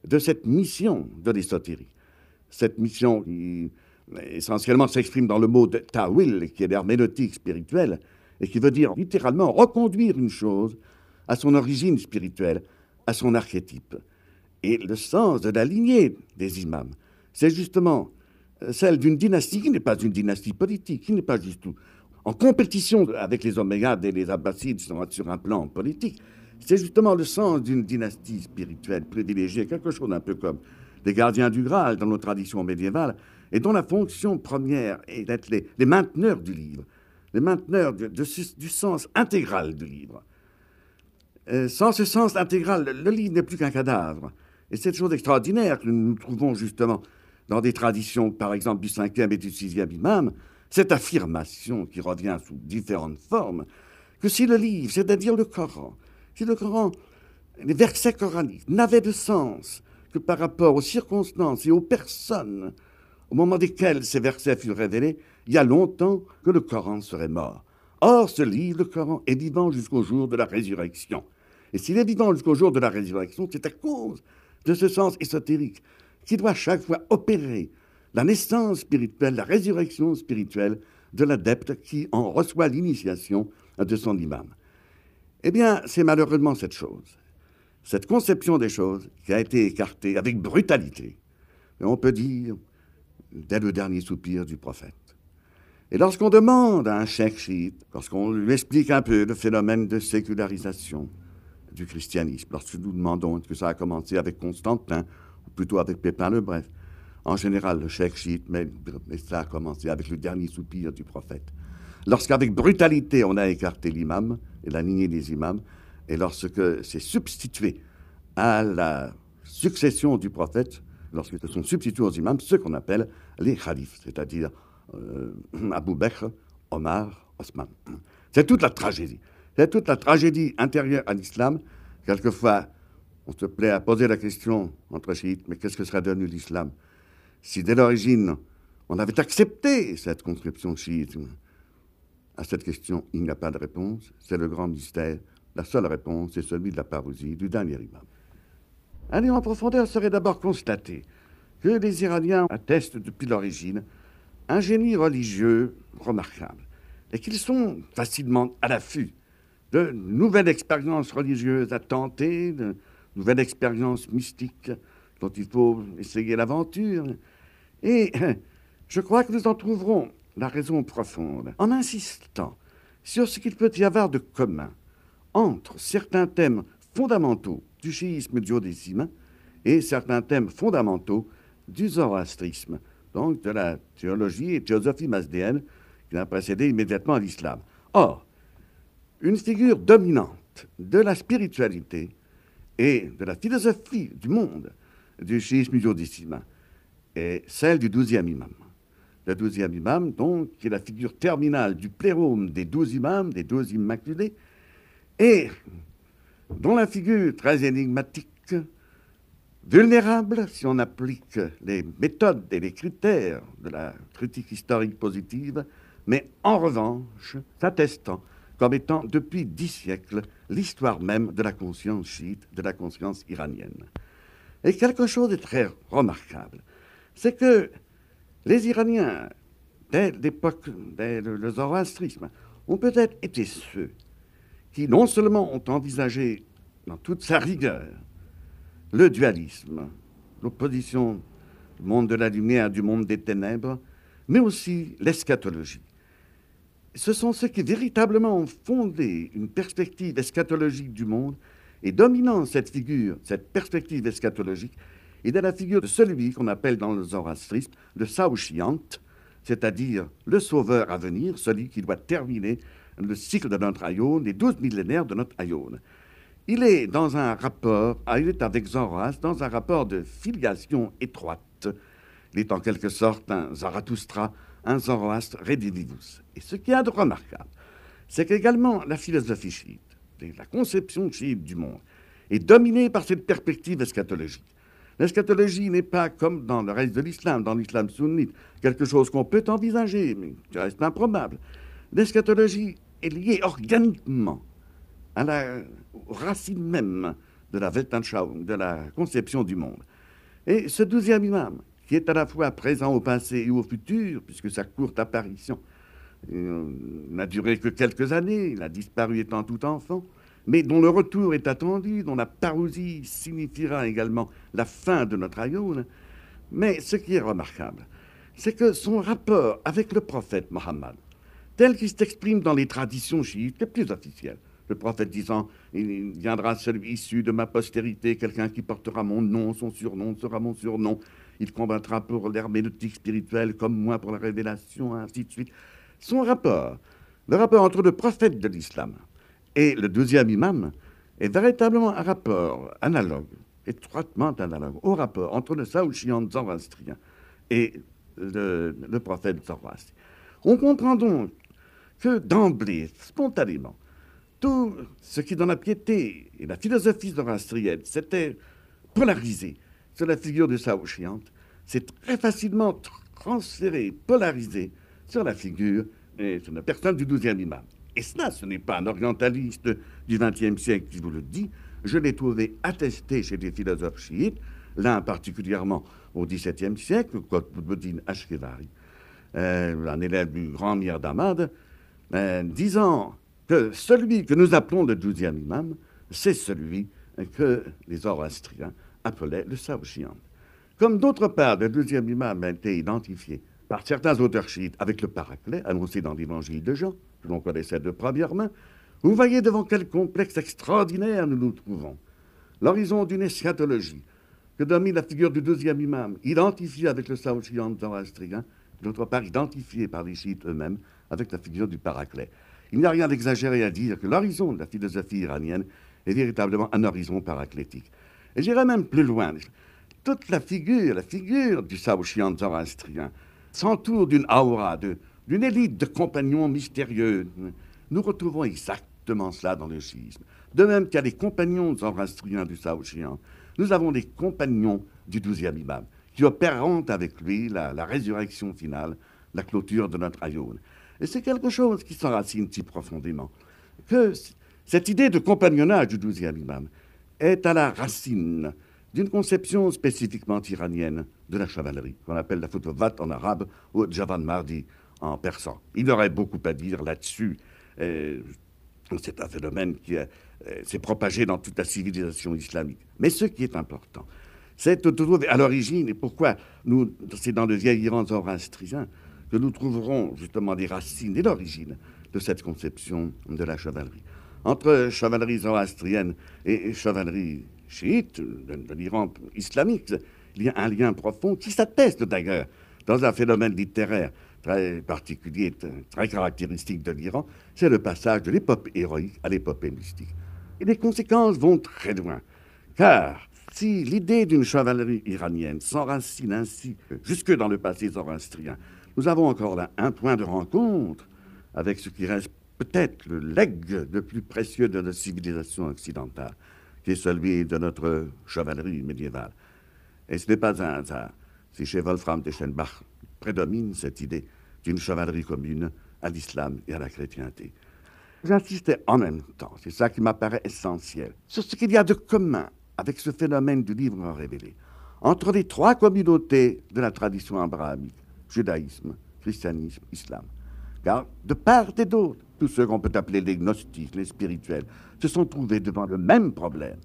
de cette mission de l'ésotérie. Cette mission qui essentiellement s'exprime dans le mot de ta'wil, qui est l'herméneutique spirituelle, et qui veut dire littéralement reconduire une chose à son origine spirituelle, à son archétype. Et le sens de la lignée des imams, c'est justement euh, celle d'une dynastie qui n'est pas une dynastie politique, qui n'est pas tout en compétition avec les Omeyyades et les Abbasides sur un plan politique. C'est justement le sens d'une dynastie spirituelle privilégiée, quelque chose d'un peu comme les gardiens du Graal dans nos traditions médiévales, et dont la fonction première est d'être les, mainteneurs du livre, les mainteneurs du sens intégral du livre. Euh, sans ce sens intégral, le livre n'est plus qu'un cadavre. Et c'est une chose extraordinaire que nous trouvons justement dans des traditions, par exemple, du cinquième et du sixième imam, cette affirmation qui revient sous différentes formes, que si le livre, c'est-à-dire le Coran, si le Coran, les versets coraniques n'avaient de sens que par rapport aux circonstances et aux personnes au moment desquelles ces versets furent révélés, il y a longtemps que le Coran serait mort. Or, ce livre, le Coran, est vivant jusqu'au jour de la résurrection. Et s'il est vivant jusqu'au jour de la résurrection, c'est à cause de ce sens ésotérique qui doit chaque fois opérer la naissance spirituelle, la résurrection spirituelle de l'adepte qui en reçoit l'initiation de son imam. Eh bien, c'est malheureusement cette chose, cette conception des choses qui a été écartée avec brutalité, et on peut dire dès le dernier soupir du prophète. Et lorsqu'on demande à un cheikh chiite, lorsqu'on lui explique un peu le phénomène de sécularisation du christianisme, lorsque nous demandons que ça a commencé avec Constantin, ou plutôt avec Pépin le Bref, en général, le cheikh chiite, mais, ça a commencé avec le dernier soupir du prophète. Lorsqu'avec brutalité, on a écarté l'imam et la lignée des imams, et lorsque c'est substitué à la succession du prophète, lorsque se sont substitués aux imams ce qu'on appelle les khalifs, c'est-à-dire euh, Abu Bakr, Omar, Osman. C'est toute la tragédie. C'est toute la tragédie intérieure à l'islam. Quelquefois, on se plaît à poser la question entre chiites, mais qu'est-ce que serait devenu l'islam si dès l'origine on avait accepté cette conscription chiite? À cette question, il n'y a pas de réponse. C'est le grand mystère. La seule réponse, c'est celui de la parousie du dernier imam. Aller en profondeur serait d'abord constater que les Iraniens attestent depuis l'origine un génie religieux remarquable et qu'ils sont facilement à l'affût de nouvelles expériences religieuses à tenter, de nouvelles expériences mystiques dont il faut essayer l'aventure. Et je crois que nous en trouverons la raison profonde en insistant sur ce qu'il peut y avoir de commun entre certains thèmes fondamentaux du chiisme duodécime et certains thèmes fondamentaux du zoroastrisme, donc de la théologie et théosophie masdéenne qui a précédé immédiatement l'islam. Or, une figure dominante de la spiritualité et de la philosophie du monde du chiisme duodécime est celle du douzième imam. Le douzième imam, donc, qui est la figure terminale du plérome des douze imams, des douze immaculés, et dont la figure très énigmatique, vulnérable si on applique les méthodes et les critères de la critique historique positive, mais en revanche s'attestant comme étant depuis dix siècles l'histoire même de la conscience chiite, de la conscience iranienne. Et quelque chose de très remarquable, c'est que les Iraniens, dès l'époque, dès le zoroastrisme, ont peut-être été ceux qui non seulement ont envisagé dans toute sa rigueur le dualisme, l'opposition du monde de la lumière du monde des ténèbres, mais aussi l'eschatologie. Ce sont ceux qui véritablement ont fondé une perspective eschatologique du monde et dominant cette figure, cette perspective eschatologique, est dans la figure de celui qu'on appelle dans le zoroastrisme le Saouchiant, c'est-à-dire le sauveur à venir, celui qui doit terminer le cycle de notre aïon, les douze millénaires de notre aïon. Il est dans un rapport, ah, il est avec Zoroastre, dans un rapport de filiation étroite. Il est en quelque sorte un Zarathustra, un Zoroastre redivivus. Et ce qui est de remarquable, c'est qu'également la philosophie chiite, la conception chiite du monde, est dominée par cette perspective eschatologique. L'eschatologie n'est pas comme dans le reste de l'islam, dans l'islam sunnite, quelque chose qu'on peut envisager, mais qui reste improbable. L'eschatologie est liée organiquement à la racine même de la Weltanschauung, de la conception du monde. Et ce douzième imam, qui est à la fois présent au passé et au futur, puisque sa courte apparition euh, n'a duré que quelques années, il a disparu étant tout enfant, mais dont le retour est attendu, dont la parousie signifiera également la fin de notre aïon. Mais ce qui est remarquable, c'est que son rapport avec le prophète Mohammed, tel qu'il s'exprime dans les traditions chiites les plus officielles, le prophète disant Il viendra celui issu de ma postérité, quelqu'un qui portera mon nom, son surnom sera mon surnom. Il combattra pour l'herméneutique spirituelle comme moi pour la révélation, ainsi de suite. Son rapport, le rapport entre le prophète de l'islam et le deuxième imam, est véritablement un rapport analogue, étroitement analogue, au rapport entre le Saouchian zoroastrien et le, prophète Zoroastre. On comprend donc que d'emblée, spontanément, tout ce qui, dans la piété et la philosophie zoroastrienne, s'était polarisé sur la figure de Sao c'est très facilement transféré, polarisé sur la figure et sur la personne du douzième imam. Et cela, ce n'est pas un orientaliste du XXe siècle qui vous le dit. Je l'ai trouvé attesté chez des philosophes chiites, l'un particulièrement au XVIIe siècle, Qutbuddin Ashkevari, euh, un élève du grand Mir d'Ahmad, euh, disant que celui que nous appelons le douzième imam, c'est celui que les Zoroastriens appelaient le Saouchian. Comme d'autre part, le douzième imam a été identifié par certains auteurs chiites avec le paraclet annoncé dans l'évangile de Jean, que l'on connaissait de première main, vous voyez devant quel complexe extraordinaire nous nous trouvons. L'horizon d'une eschatologie que domine la figure du deuxième imam, identifié avec le Saouchian zoroastrien, d'autre part identifié par les chiites eux-mêmes avec la figure du paraclet. Il n'y a rien d'exagéré à dire que l'horizon de la philosophie iranienne est véritablement un horizon paraclétique. Et j'irai même plus loin. Toute la figure, la figure du Saouchian zoroastrien s'entoure d'une aura, d'une élite de compagnons mystérieux. Nous retrouvons exactement cela dans le schisme. De même qu'il y a les compagnons zoroastriens du Saouchian, nous avons des compagnons du douzième imam qui opéreront avec lui la, la résurrection finale, la clôture de notre aïon. Et c'est quelque chose qui s'enracine si profondément que cette idée de compagnonnage du douzième imam est à la racine d'une conception spécifiquement iranienne de la chevalerie, qu'on appelle la photovat en arabe ou javan mardi en persan. Il aurait beaucoup à dire là-dessus. C'est un phénomène qui euh, s'est propagé dans toute la civilisation islamique. Mais ce qui est important, c'est de trouver à l'origine, et pourquoi c'est dans le vieil Iran zoroastrien, que nous trouverons justement des racines et l'origine de cette conception de la chevalerie. Entre chevalerie zoroastrienne et chevalerie chiite de, l'Iran islamique, il y a un lien profond qui s'atteste d'ailleurs dans un phénomène littéraire très particulier, très caractéristique de l'Iran, c'est le passage de l'épopée héroïque à l'épopée mystique. Et les conséquences vont très loin, car si l'idée d'une chevalerie iranienne s'enracine ainsi jusque dans le passé zoroastrien, nous avons encore là un point de rencontre avec ce qui reste peut-être le legs le plus précieux de notre civilisation occidentale, qui est celui de notre chevalerie médiévale. Et ce n'est pas un hasard si chez Wolfram de Schenbach prédomine cette idée d'une chevalerie commune à l'islam et à la chrétienté. J'insistais en même temps, c'est ça qui m'apparaît essentiel, sur ce qu'il y a de commun avec ce phénomène du livre révélé entre les trois communautés de la tradition abrahamique judaïsme, christianisme, islam. Car de part et d'autre, tous ceux qu'on peut appeler les gnostiques, les spirituels, se sont trouvés devant le même problème.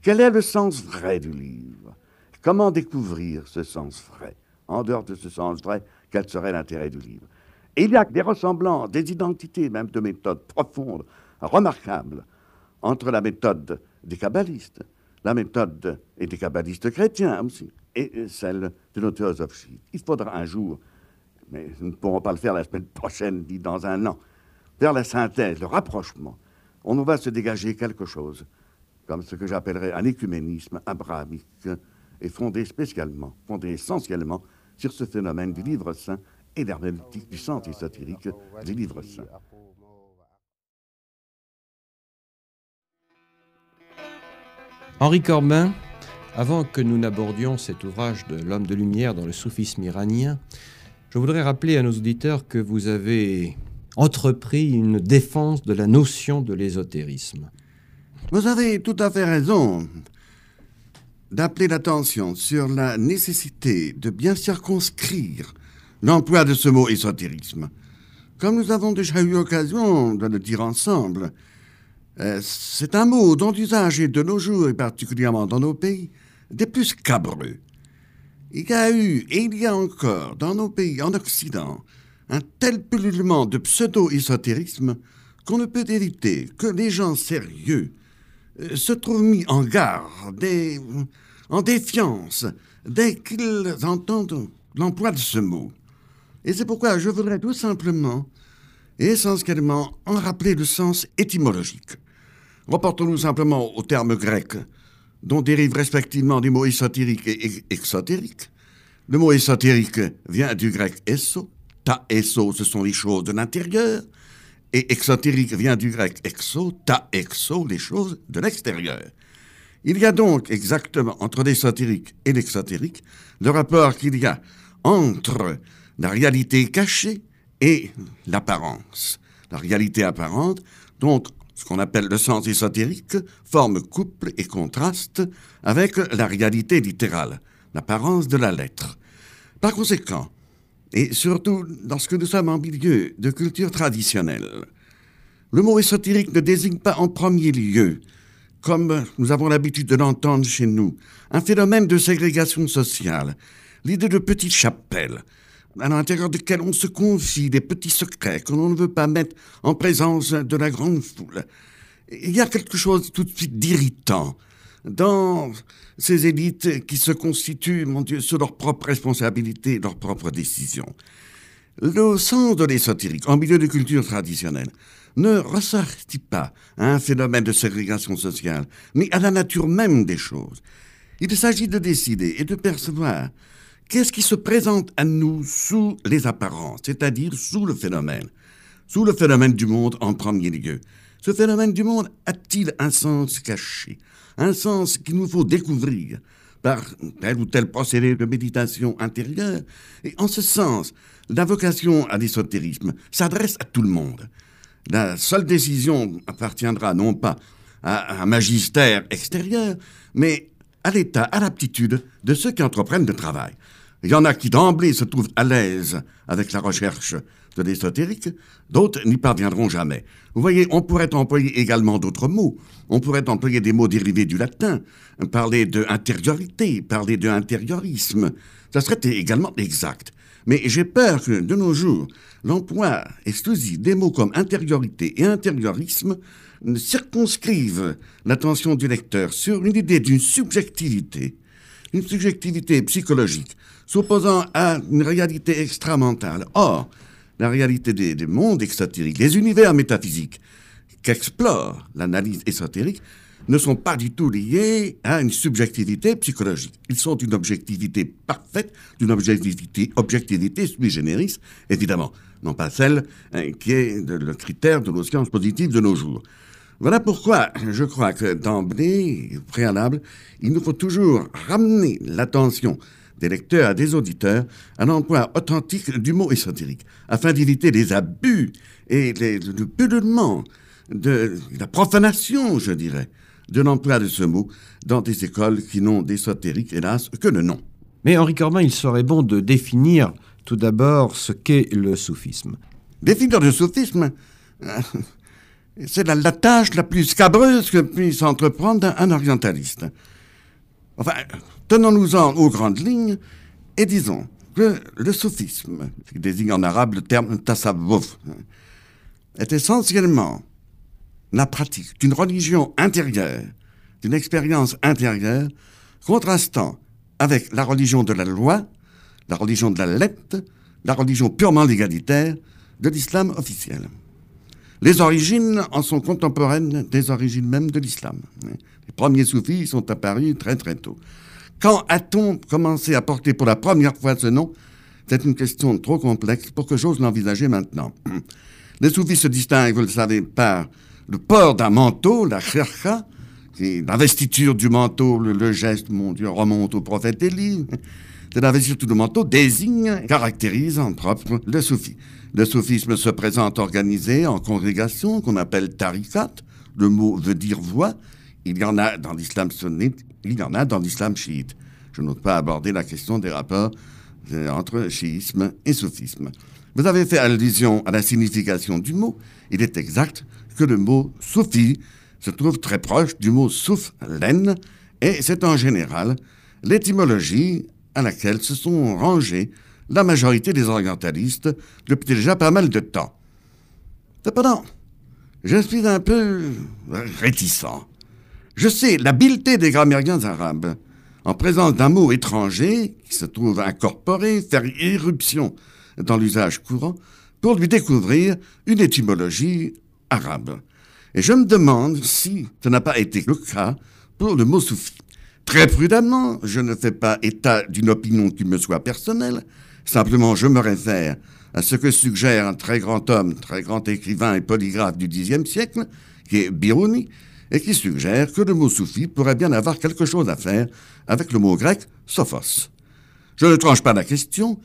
Quel est le sens vrai du livre? Comment découvrir ce sens vrai? En dehors de ce sens vrai, quel serait l'intérêt du livre? Et il y a des ressemblances, des identités, même de méthodes profondes, remarquables, entre la méthode des kabbalistes, la méthode et des kabbalistes chrétiens aussi, et celle de nos théosophes Il faudra un jour, mais nous ne pourrons pas le faire la semaine prochaine, ni dans un an, faire la synthèse, le rapprochement. On va se dégager quelque chose, comme ce que j'appellerais un écuménisme abrahamique, et fondé spécialement, fondé essentiellement sur ce phénomène du livre saint et d'herméneutique du centre ésotérique du livre saint. Henri Corbin, avant que nous n'abordions cet ouvrage de l'homme de lumière dans le soufisme iranien, je voudrais rappeler à nos auditeurs que vous avez entrepris une défense de la notion de l'ésotérisme. Vous avez tout à fait raison d'appeler l'attention sur la nécessité de bien circonscrire l'emploi de ce mot ésotérisme. Comme nous avons déjà eu l'occasion de le dire ensemble, euh, c'est un mot dont l'usage est de nos jours, et particulièrement dans nos pays, des plus scabreux. Il y a eu, et il y a encore, dans nos pays, en Occident, un tel pullulement de pseudo-ésotérisme qu'on ne peut éviter que les gens sérieux euh, se trouvent mis en garde, en défiance, dès qu'ils entendent l'emploi de ce mot. Et c'est pourquoi je voudrais tout simplement et essentiellement en rappeler le sens étymologique. Reportons-nous simplement aux termes grecs, dont dérivent respectivement des mots ésotériques et exotériques. Le mot ésotérique vient du grec eso, ta eso, ce sont les choses de l'intérieur, et exotérique vient du grec exo, ta exo, les choses de l'extérieur. Il y a donc exactement entre l'ésotérique et l'exotérique le rapport qu'il y a entre la réalité cachée et l'apparence. La réalité apparente, donc ce qu'on appelle le sens ésotérique, forme couple et contraste avec la réalité littérale, l'apparence de la lettre. Par conséquent, et surtout lorsque nous sommes en milieu de culture traditionnelle, le mot ésotérique ne désigne pas en premier lieu, comme nous avons l'habitude de l'entendre chez nous, un phénomène de ségrégation sociale, l'idée de petites chapelles, à l'intérieur desquelles on se confie des petits secrets que l'on ne veut pas mettre en présence de la grande foule. Il y a quelque chose tout de suite d'irritant dans ces élites qui se constituent, mon Dieu, sur leur propre responsabilité, leurs propres décisions. Le sens de l'ésotérique en milieu de culture traditionnelle ne ressortit pas à un phénomène de ségrégation sociale, mais à la nature même des choses. Il s'agit de décider et de percevoir qu'est-ce qui se présente à nous sous les apparences, c'est-à-dire sous le phénomène, sous le phénomène du monde en premier lieu. Ce phénomène du monde a-t-il un sens caché, un sens qu'il nous faut découvrir par tel ou tel procédé de méditation intérieure? Et en ce sens, la vocation à l'ésotérisme s'adresse à tout le monde. La seule décision appartiendra non pas à un magistère extérieur, mais à l'état, à l'aptitude de ceux qui entreprennent le travail. Il y en a qui d'emblée se trouvent à l'aise avec la recherche de l'ésotérique, d'autres n'y parviendront jamais. Vous voyez, on pourrait employer également d'autres mots. On pourrait employer des mots dérivés du latin, parler de intériorité, parler de intériorisme. Ça serait également exact. Mais j'ai peur que, de nos jours, l'emploi exclusif des mots comme intériorité et intériorisme circonscrivent l'attention du lecteur sur une idée d'une subjectivité, une subjectivité psychologique, s'opposant à une réalité extramentale. Or, la réalité des, des mondes exotériques, les univers métaphysiques qu'explore l'analyse ésotérique, ne sont pas du tout liés à une subjectivité psychologique. Ils sont une objectivité parfaite, d'une objectivité, objectivité sui generis, évidemment, non pas celle hein, qui est le critère de nos sciences positives de nos jours. Voilà pourquoi je crois que d'emblée, préalable, il nous faut toujours ramener l'attention des lecteurs et des auditeurs à l'emploi authentique du mot ésotérique, afin d'éviter les abus et les, le pullulement de la profanation, je dirais, de l'emploi de ce mot dans des écoles qui n'ont d'ésotérique, hélas, que le nom. Mais Henri Corbin, il serait bon de définir tout d'abord ce qu'est le soufisme. Définir le soufisme, C'est la, tâche la plus scabreuse que puisse entreprendre un orientaliste. Enfin, tenons-nous-en aux grandes lignes et disons que le soufisme, qui désigne en arabe le terme tasawwuf, est essentiellement la pratique d'une religion intérieure, d'une expérience intérieure, contrastant avec la religion de la loi, la religion de la lettre, la religion purement légalitaire de l'islam officiel. Les origines en sont contemporaines des origines même de l'islam. Les premiers soufis sont apparus très très tôt. Quand a-t-on commencé à porter pour la première fois ce nom? C'est une question trop complexe pour que j'ose l'envisager maintenant. Les soufis se distinguent, vous le savez, par le port d'un manteau, la khirka, l'investiture du manteau, le, geste, mon Dieu, remonte au prophète Élie. C'est l'investiture du manteau désigne, caractérise en propre le soufi. Le soufisme se présente organisé en congrégation qu'on appelle tarikat. Le mot veut dire voix. Il y en a dans l'islam sunnite, il y en a dans l'islam chiite. Je n'ose pas aborder la question des rapports euh, entre chiisme et soufisme. Vous avez fait allusion à la signification du mot. Il est exact que le mot soufi se trouve très proche du mot souf, laine, et c'est en général l'étymologie à laquelle se sont rangés la majorité des orientalistes depuis déjà pas mal de temps. Cependant, je suis un peu réticent. Je sais l'habileté des grammairiens arabes, en présence d'un mot étranger qui se trouve incorporé, faire irruption dans l'usage courant, pour lui découvrir une étymologie arabe. Et je me demande si ce n'a pas été le cas pour le mot soufi. Très prudemment, je ne fais pas état d'une opinion qui me soit personnelle, simplement je me réfère à ce que suggère un très grand homme, très grand écrivain et polygraphe du Xe siècle, qui est Biruni, et qui suggère que le mot soufi pourrait bien avoir quelque chose à faire avec le mot grec sophos. Je ne tranche pas la question,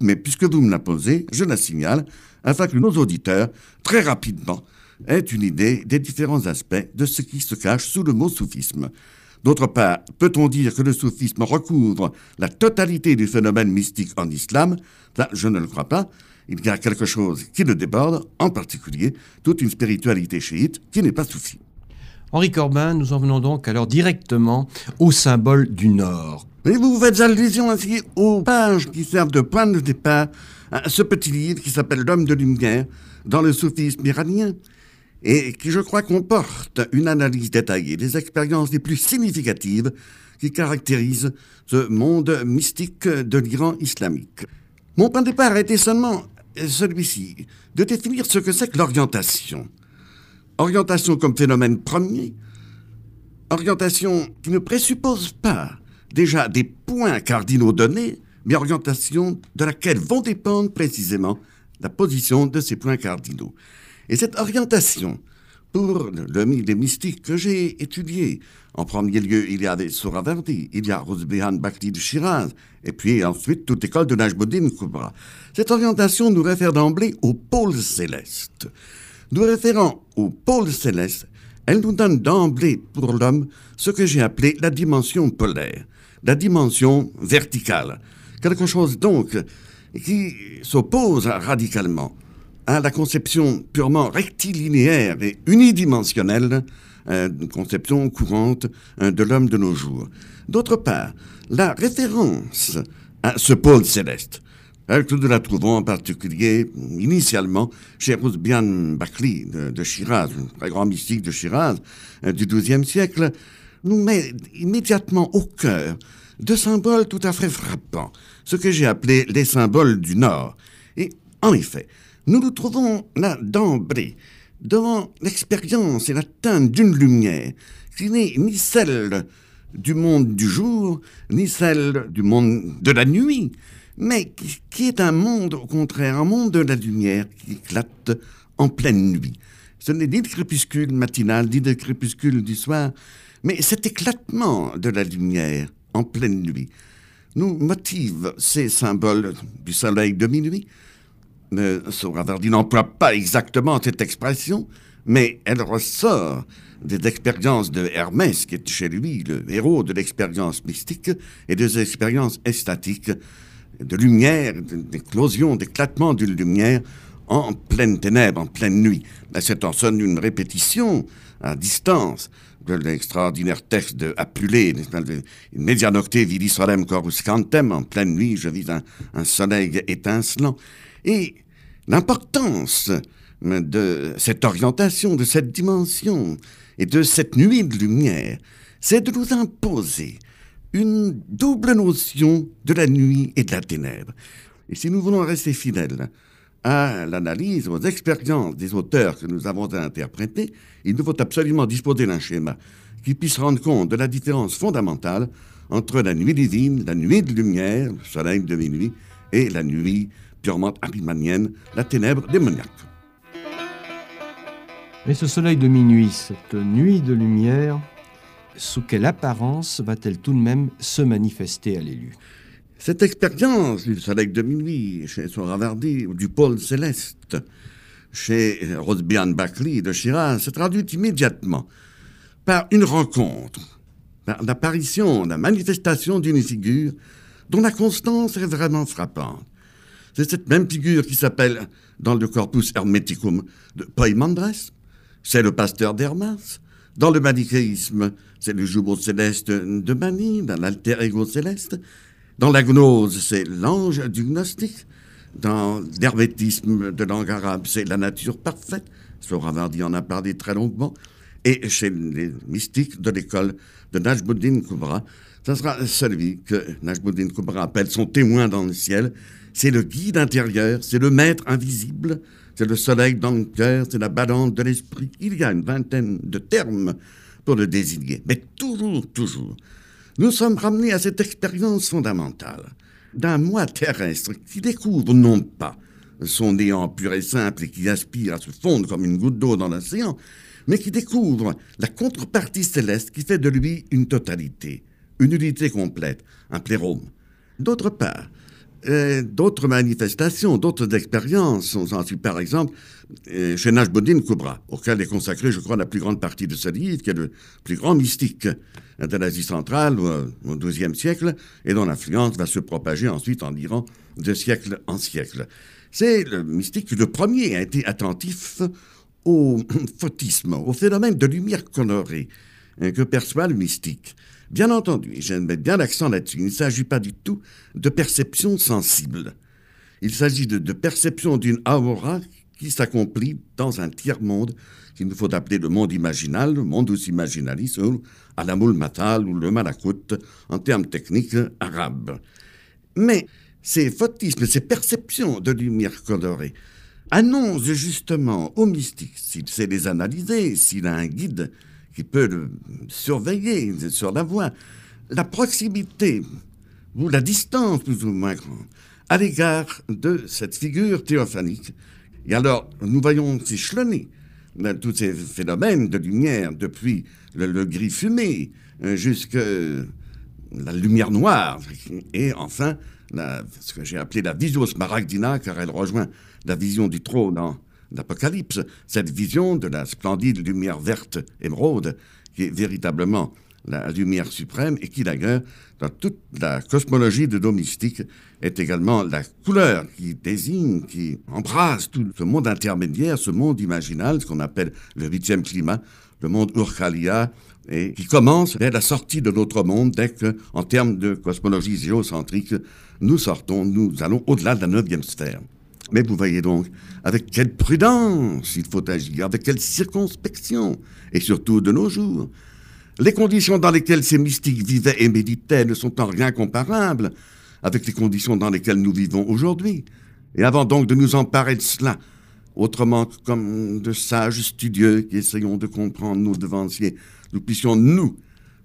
mais puisque vous me la posez, je la signale afin que nos auditeurs, très rapidement, aient une idée des différents aspects de ce qui se cache sous le mot soufisme. D'autre part, peut-on dire que le soufisme recouvre la totalité du phénomène mystique en islam? Je ne le crois pas. Il y a quelque chose qui le déborde, en particulier toute une spiritualité chiite qui n'est pas soufie. Henri Corbin, nous en venons donc alors directement au symbole du Nord. Et vous faites allusion ainsi aux pages qui servent de point de départ à ce petit livre qui s'appelle L'homme de lumière dans le soufisme iranien et qui, je crois, comporte une analyse détaillée des expériences les plus significatives qui caractérisent ce monde mystique de l'Iran islamique. Mon point de départ a été seulement celui-ci, de définir ce que c'est que l'orientation. Orientation comme phénomène premier, orientation qui ne présuppose pas déjà des points cardinaux donnés, mais orientation de laquelle vont dépendre précisément la position de ces points cardinaux. Et cette orientation, pour le mythe des mystiques que j'ai étudié, en premier lieu, il y avait Souravardi, il y a Rosbehan Bakti de Shiraz, et puis ensuite toute école de Najmuddin Kubra. Cette orientation nous réfère d'emblée au pôle céleste. Nous référant au pôle céleste, elle nous donne d'emblée pour l'homme ce que j'ai appelé la dimension polaire, la dimension verticale. Quelque chose donc qui s'oppose radicalement à la conception purement rectilinéaire et unidimensionnelle, euh, conception courante euh, de l'homme de nos jours. D'autre part, la référence à ce pôle céleste, que nous la trouvons en particulier initialement chez Rouzbian Bakri de, Shiraz, un très grand mystique de Shiraz euh, du XIIe siècle, nous met immédiatement au cœur de symboles tout à fait frappants, ce que j'ai appelé les symboles du Nord. Et en effet, nous nous trouvons là d'emblée devant l'expérience et l'atteinte d'une lumière qui n'est ni celle du monde du jour, ni celle du monde de la nuit, mais qui est un monde, au contraire, un monde de la lumière qui éclate en pleine nuit. Ce n'est ni le crépuscule matinal, ni le crépuscule du soir, mais cet éclatement de la lumière en pleine nuit nous motive ces symboles du soleil de minuit, Sohravardi n'emploie pas exactement cette expression, mais elle ressort des expériences de Hermès, qui est chez lui le héros de l'expérience mystique et des expériences estatiques de lumière, d'éclosion, d'éclatement d'une lumière en pleine ténèbres, en pleine nuit. C'est en somme une répétition à distance de l'extraordinaire texte de Apulé, medianocte vidi solem corus cantem, en pleine nuit, je vis un soleil étincelant. Et l'importance de cette orientation, de cette dimension et de cette nuit de lumière, c'est de nous imposer une double notion de la nuit et de la ténèbre. Et si nous voulons rester fidèles à l'analyse, aux expériences des auteurs que nous avons à interpréter, il nous faut absolument disposer d'un schéma qui puisse rendre compte de la différence fondamentale entre la nuit divine, la nuit de lumière, le soleil de minuit, et la nuit purement abimanienne, la ténèbre démoniaque. Mais ce soleil de minuit, cette nuit de lumière, sous quelle apparence va-t-elle tout de même se manifester à l'élu? Cette expérience du soleil de minuit chez Soravardi ou du pôle céleste chez Rosbian Buckley de Shiraz se traduit immédiatement par une rencontre, par l'apparition, la manifestation d'une figure dont la constance est vraiment frappante. C'est cette même figure qui s'appelle, dans le corpus hermeticum de Poimandres, c'est le pasteur d'Hermas. Dans le manichéisme, c'est le jumeau céleste de Mani, dans l'alter ego céleste. Dans la gnose, c'est l'ange du gnostique. Dans l'hermétisme de langue arabe, c'est la nature parfaite. Soravardi en a parlé très longuement. Et chez les mystiques de l'école de Najmuddin Kubra, ce sera celui que Najmuddin Kubra appelle son témoin dans le ciel. C'est le guide intérieur, c'est le maître invisible, c'est le soleil dans le cœur, c'est la balance de l'esprit. Il y a une vingtaine de termes pour le désigner. Mais toujours, toujours, nous sommes ramenés à cette expérience fondamentale d'un moi terrestre qui découvre non pas son néant pur et simple et qui aspire à se fondre comme une goutte d'eau dans l'océan, mais qui découvre la contrepartie céleste qui fait de lui une totalité, une unité complète, un plérome. D'autre part, d'autres manifestations, d'autres expériences. On suit par exemple euh, chez Najbuddin Kubra, auquel est consacré, je crois, la plus grande partie de ce livre, qui est le plus grand mystique de l'Asie centrale au XIIe siècle, et dont l'influence va se propager ensuite en Iran de siècle en siècle. C'est le mystique le premier, a été attentif au photisme, au phénomène de lumière colorée hein, que perçoit le mystique. Bien entendu, et je mets bien l'accent là-dessus, il ne s'agit pas du tout de perception sensible. Il s'agit de, perception d'une aura qui s'accomplit dans un tiers-monde qu'il nous faut appeler le monde imaginal, le monde imaginalis, ou alamul matal ou le malakut en termes techniques arabes. Mais ces photismes, ces perceptions de lumière colorée annoncent justement au mystique, s'il sait les analyser, s'il a un guide, qui peut le surveiller sur la voie, la proximité ou la distance plus ou moins grande à l'égard de cette figure théophanique. Et alors, nous voyons s'échelonner tous ces phénomènes de lumière, depuis le, gris fumé euh, jusqu'à la lumière noire, et enfin, ce que j'ai appelé la vision smaragdina, car elle rejoint la vision du trône dans l'Apocalypse, cette vision de la splendide lumière verte émeraude, qui est véritablement la lumière suprême et qui d'ailleurs, dans toute la cosmologie de nos mystiques, est également la couleur qui désigne, qui embrasse tout ce monde intermédiaire, ce monde imaginal, ce qu'on appelle le huitième climat, le monde Urkalia, et qui commence dès la sortie de notre monde, dès que, en termes de cosmologie géocentrique, nous sortons, nous allons au-delà de la neuvième sphère. Mais vous voyez donc avec quelle prudence il faut agir, avec quelle circonspection, et surtout de nos jours. Les conditions dans lesquelles ces mystiques vivaient et méditaient ne sont en rien comparables avec les conditions dans lesquelles nous vivons aujourd'hui. Et avant donc de nous emparer de cela, autrement que comme de sages studieux qui essayons de comprendre nos devanciers, nous puissions, nous,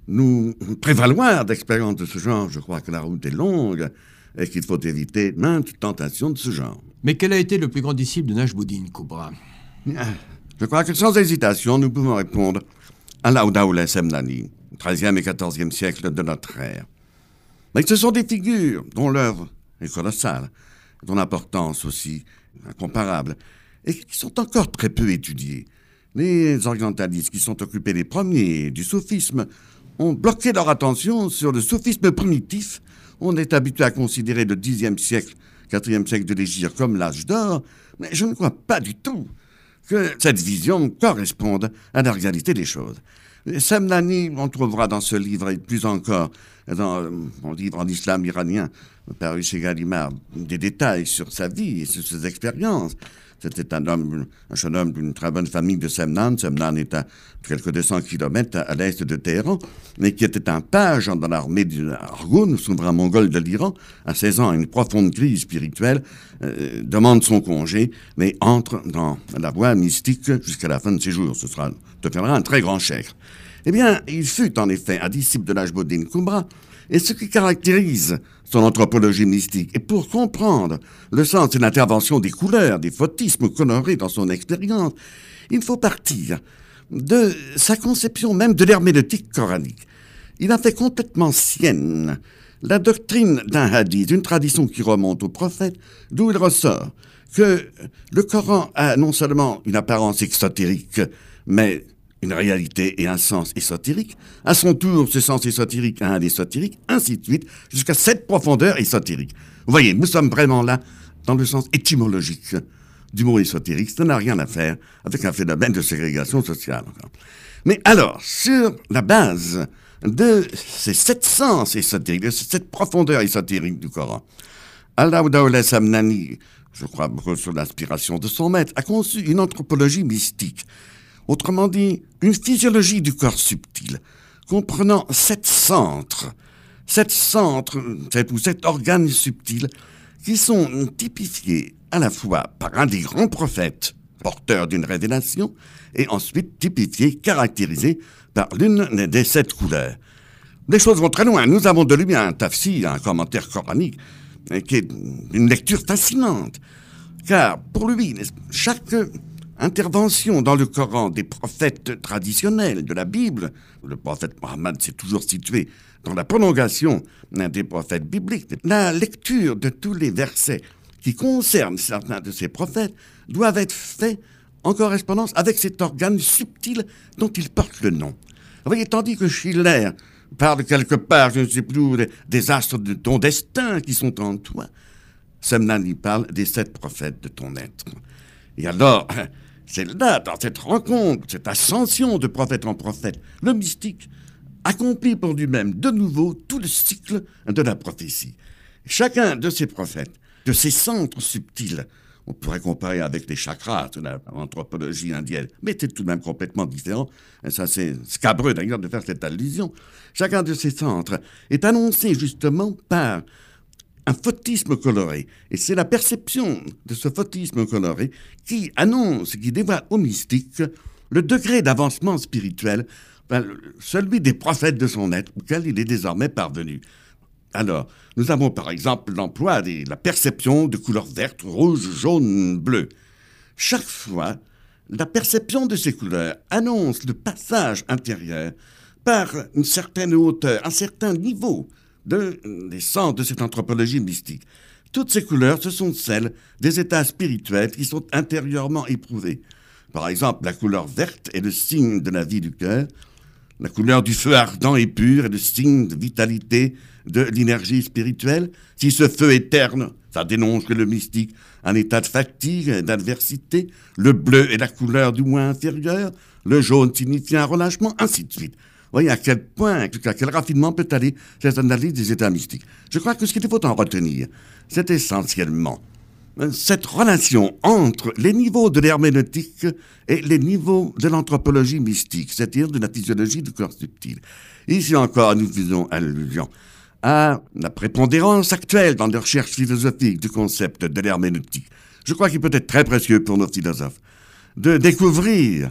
nous prévaloir d'expériences de ce genre. Je crois que la route est longue et qu'il faut éviter maintes tentations de ce genre. Mais quel a été le plus grand disciple de Najbuddin Kubra ah, Je crois que sans hésitation, nous pouvons répondre à Laudaoula Semnani, 13e et 14e siècle de notre ère. Mais ce sont des figures dont l'œuvre est colossale, dont l'importance aussi incomparable, et qui sont encore très peu étudiées. Les orientalistes qui sont occupés les premiers du soufisme ont bloqué leur attention sur le soufisme primitif. On est habitué à considérer le Xe siècle IVe siècle de l'Égypte comme l'âge d'or, mais je ne crois pas du tout que cette vision corresponde à la réalité des choses. Samnani, on trouvera dans ce livre et plus encore dans mon livre en islam iranien, paru chez Gallimard, des détails sur sa vie et sur ses expériences. C'était un homme, un jeune homme d'une très bonne famille de Semnan. Semnan est à quelques 200 kilomètres à, l'est de Téhéran, mais qui était un page dans l'armée du Argoun, souverain mongol de l'Iran. À 16 ans, une profonde crise spirituelle, euh, demande son congé, mais entre dans la voie mystique jusqu'à la fin de ses jours. Ce sera, deviendra un très grand chèque. Eh bien, il fut en effet un disciple de l'Ajboudin Kubra, et ce qui caractérise son anthropologie mystique, et pour comprendre le sens et l'intervention des couleurs, des photismes colorés dans son expérience, il faut partir de sa conception même de l'herméneutique coranique. Il a fait complètement sienne la doctrine d'un hadith, une tradition qui remonte au prophète, d'où il ressort que le Coran a non seulement une apparence exotérique, mais une réalité et un sens ésotérique. À son tour, ce sens ésotérique a un ésotérique, ainsi de suite, jusqu'à cette profondeur ésotérique. Vous voyez, nous sommes vraiment là dans le sens étymologique du mot ésotérique. Ça n'a rien à faire avec un phénomène de ségrégation sociale. Mais alors, sur la base de ces sept sens ésotériques, de cette profondeur ésotérique du Coran, Allah Samnani, je crois sur l'inspiration de son maître, a conçu une anthropologie mystique Autrement dit, une physiologie du corps subtil, comprenant sept centres, sept centres, sept ou sept organes subtils, qui sont typifiés à la fois par un des grands prophètes, porteur d'une révélation, et ensuite typifiés, caractérisés par l'une des sept couleurs. Les choses vont très loin. Nous avons de lui un tafsir, un commentaire coranique, qui est une lecture fascinante. Car pour lui, chaque intervention dans le Coran des prophètes traditionnels de la Bible. Le prophète Mohammed s'est toujours situé dans la prolongation des prophètes bibliques. La lecture de tous les versets qui concernent certains de ces prophètes doivent être faits en correspondance avec cet organe subtil dont il porte le nom. Vous voyez, tandis que Schiller parle quelque part, je ne sais plus, des astres de ton destin qui sont en toi, Semnani parle des sept prophètes de ton être. Et alors, c'est là, dans cette rencontre, cette ascension de prophète en prophète, le mystique accomplit pour lui-même de nouveau tout le cycle de la prophétie. Chacun de ces prophètes, de ces centres subtils, on pourrait comparer avec les chakras de l'anthropologie indienne, mais c'est tout de même complètement différent. Et ça, c'est scabreux d'ailleurs de faire cette allusion. Chacun de ces centres est annoncé justement par un photisme coloré. Et c'est la perception de ce photisme coloré qui annonce, qui dévoile au mystique le degré d'avancement spirituel, celui des prophètes de son être, auquel il est désormais parvenu. Alors, nous avons par exemple l'emploi de la perception de couleurs vertes, rouges, jaunes, bleues. Chaque fois, la perception de ces couleurs annonce le passage intérieur par une certaine hauteur, un certain niveau de, des centres de cette anthropologie mystique. Toutes ces couleurs, ce sont celles des états spirituels qui sont intérieurement éprouvés. Par exemple, la couleur verte est le signe de la vie du cœur, la couleur du feu ardent et pur est le signe de vitalité de l'énergie spirituelle. Si ce feu est terne, ça dénonce que le mystique un état de fatigue, d'adversité. Le bleu est la couleur du moins inférieure. Le jaune signifie un relâchement, ainsi de suite voyez à quel point, à quel raffinement peut aller cette analyse des états mystiques. Je crois que ce qu'il faut en retenir, c'est essentiellement euh, cette relation entre les niveaux de l'herméneutique et les niveaux de l'anthropologie mystique, c'est-à-dire de la physiologie du corps subtil. Ici encore, nous faisons allusion à la prépondérance actuelle dans les recherches philosophiques du concept de l'herméneutique. Je crois qu'il peut être très précieux pour nos philosophes de découvrir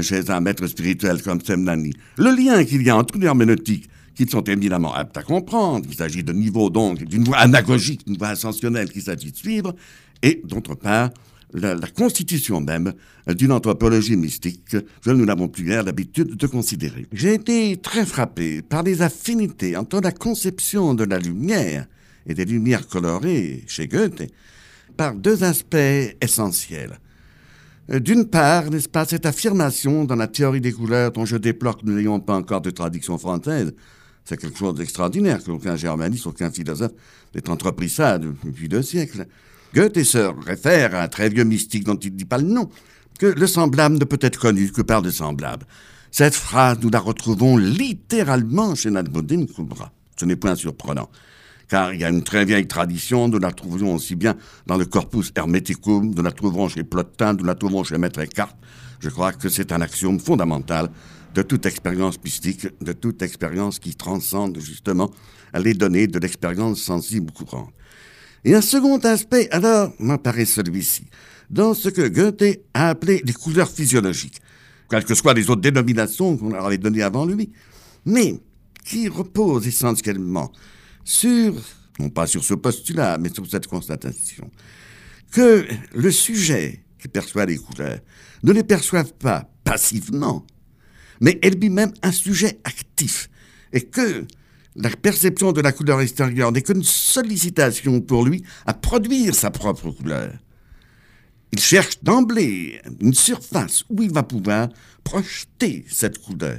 chez un maître spirituel comme Semnani. Le lien qu'il y a entre l'herméneutique, qu'ils sont éminemment aptes à comprendre, il s'agit de niveau donc, d'une voie anagogique, d'une voie ascensionnelle qu'il s'agit de suivre, et d'autre part, la, constitution même d'une anthropologie mystique que nous n'avons plus l'habitude de considérer. J'ai été très frappé par les affinités entre la conception de la lumière et des lumières colorées chez Goethe par deux aspects essentiels. Euh, d'une part, n'est-ce pas, cette affirmation dans la théorie des couleurs dont je déplore que nous n'ayons pas encore de traduction française, C'est quelque chose d'extraordinaire qu'aucun germaniste, aucun philosophe n'ait entrepris ça depuis deux siècles. Goethe se réfère à un très vieux mystique dont il ne dit pas le nom, que le semblable ne peut être connu que par le semblable. Cette phrase, nous la retrouvons littéralement chez Nadboudin Kubra. Ce n'est point surprenant, car il y a une très vieille tradition, nous la trouvons aussi bien dans le Corpus Hermeticum, nous la trouvons chez Plotin, nous la trouvons chez Maître Eckhart. Je crois que c'est un axiome fondamental de toute expérience mystique, de toute expérience qui transcende justement les données de l'expérience sensible courante. Et un second aspect, alors, m'apparaît celui-ci, dans ce que Goethe a appelé les couleurs physiologiques, quelles que soient les autres dénominations qu'on leur avait données avant lui, mais qui repose essentiellement sur, non pas sur ce postulat, mais sur cette constatation, que le sujet qui perçoit les couleurs ne les perçoive pas passivement, mais est lui-même un sujet actif, et que la perception de la couleur extérieure n'est qu'une sollicitation pour lui à produire sa propre couleur. Il cherche d'emblée une surface où il va pouvoir projeter cette couleur.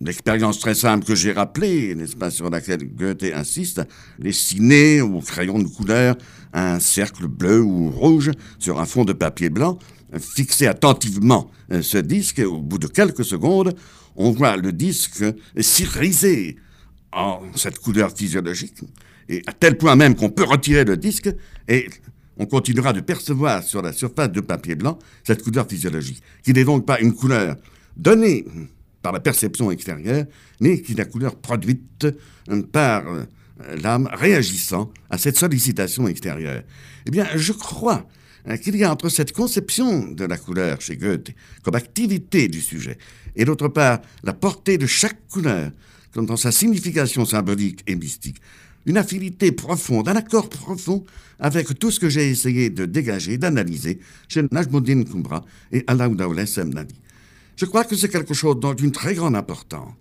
L'expérience très simple que j'ai rappelée, n'est-ce pas, sur laquelle Goethe insiste, dessiner au crayon de couleur un cercle bleu ou rouge sur un fond de papier blanc, fixer attentivement euh, ce disque, au bout de quelques secondes, on voit le disque s'irisé en cette couleur physiologique, et à tel point même qu'on peut retirer le disque et on continuera de percevoir sur la surface de papier blanc cette couleur physiologique, qui n'est donc pas une couleur donnée par la perception extérieure, mais qui est la couleur produite par l'âme réagissant à cette sollicitation extérieure. Eh bien, je crois qu'il y a entre cette conception de la couleur chez Goethe comme activité du sujet, et d'autre part la portée de chaque couleur comme dans sa signification symbolique et mystique, une affinité profonde, un accord profond avec tout ce que j'ai essayé de dégager, d'analyser chez Najmuddin Kumbra et Alaoudaouleh Semnani. Je crois que c'est quelque chose d'une très grande importance,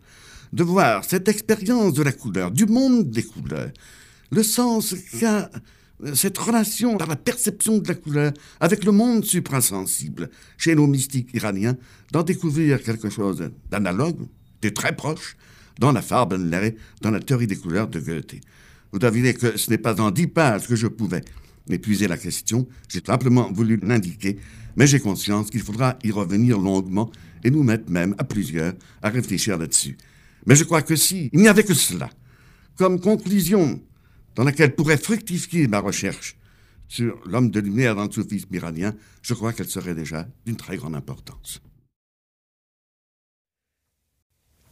de voir cette expérience de la couleur, du monde des couleurs, le sens qu'a cette relation à la perception de la couleur avec le monde suprasensible chez nos mystiques iraniens, d'en découvrir quelque chose d'analogue, de très proche, dans la Farbenlehre, dans la théorie des couleurs de Goethe. Vous devinez que ce n'est pas en dix pages que je pouvais épuiser la question, j'ai simplement voulu l'indiquer, mais j'ai conscience qu'il faudra y revenir longuement et nous mettre même à plusieurs à réfléchir là-dessus. Mais je crois que si il n'y avait que cela, comme conclusion dans laquelle pourrait fructifier ma recherche sur l'homme de lumière dans le soufisme iranien, je crois qu'elle serait déjà d'une très grande importance.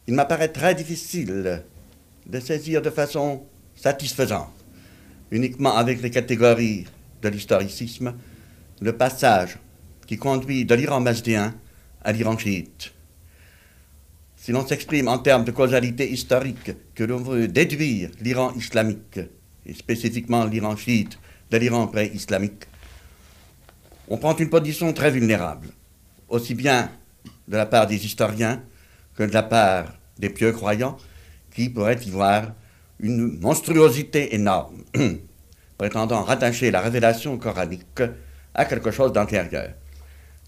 Il m'apparaît très difficile de saisir de façon satisfaisante, uniquement avec les catégories de l'historicisme, le passage qui conduit de l'Iran mazdéen à l'Iran chiite. Si l'on s'exprime en termes de causalité historique, que l'on veut déduire l'Iran islamique, et spécifiquement l'Iran chiite, de l'Iran pré-islamique, on prend une position très vulnérable, aussi bien de la part des historiens que de la part des pieux croyants qui pourraient y voir une monstruosité énorme, prétendant rattacher la révélation coranique à quelque chose d'antérieur.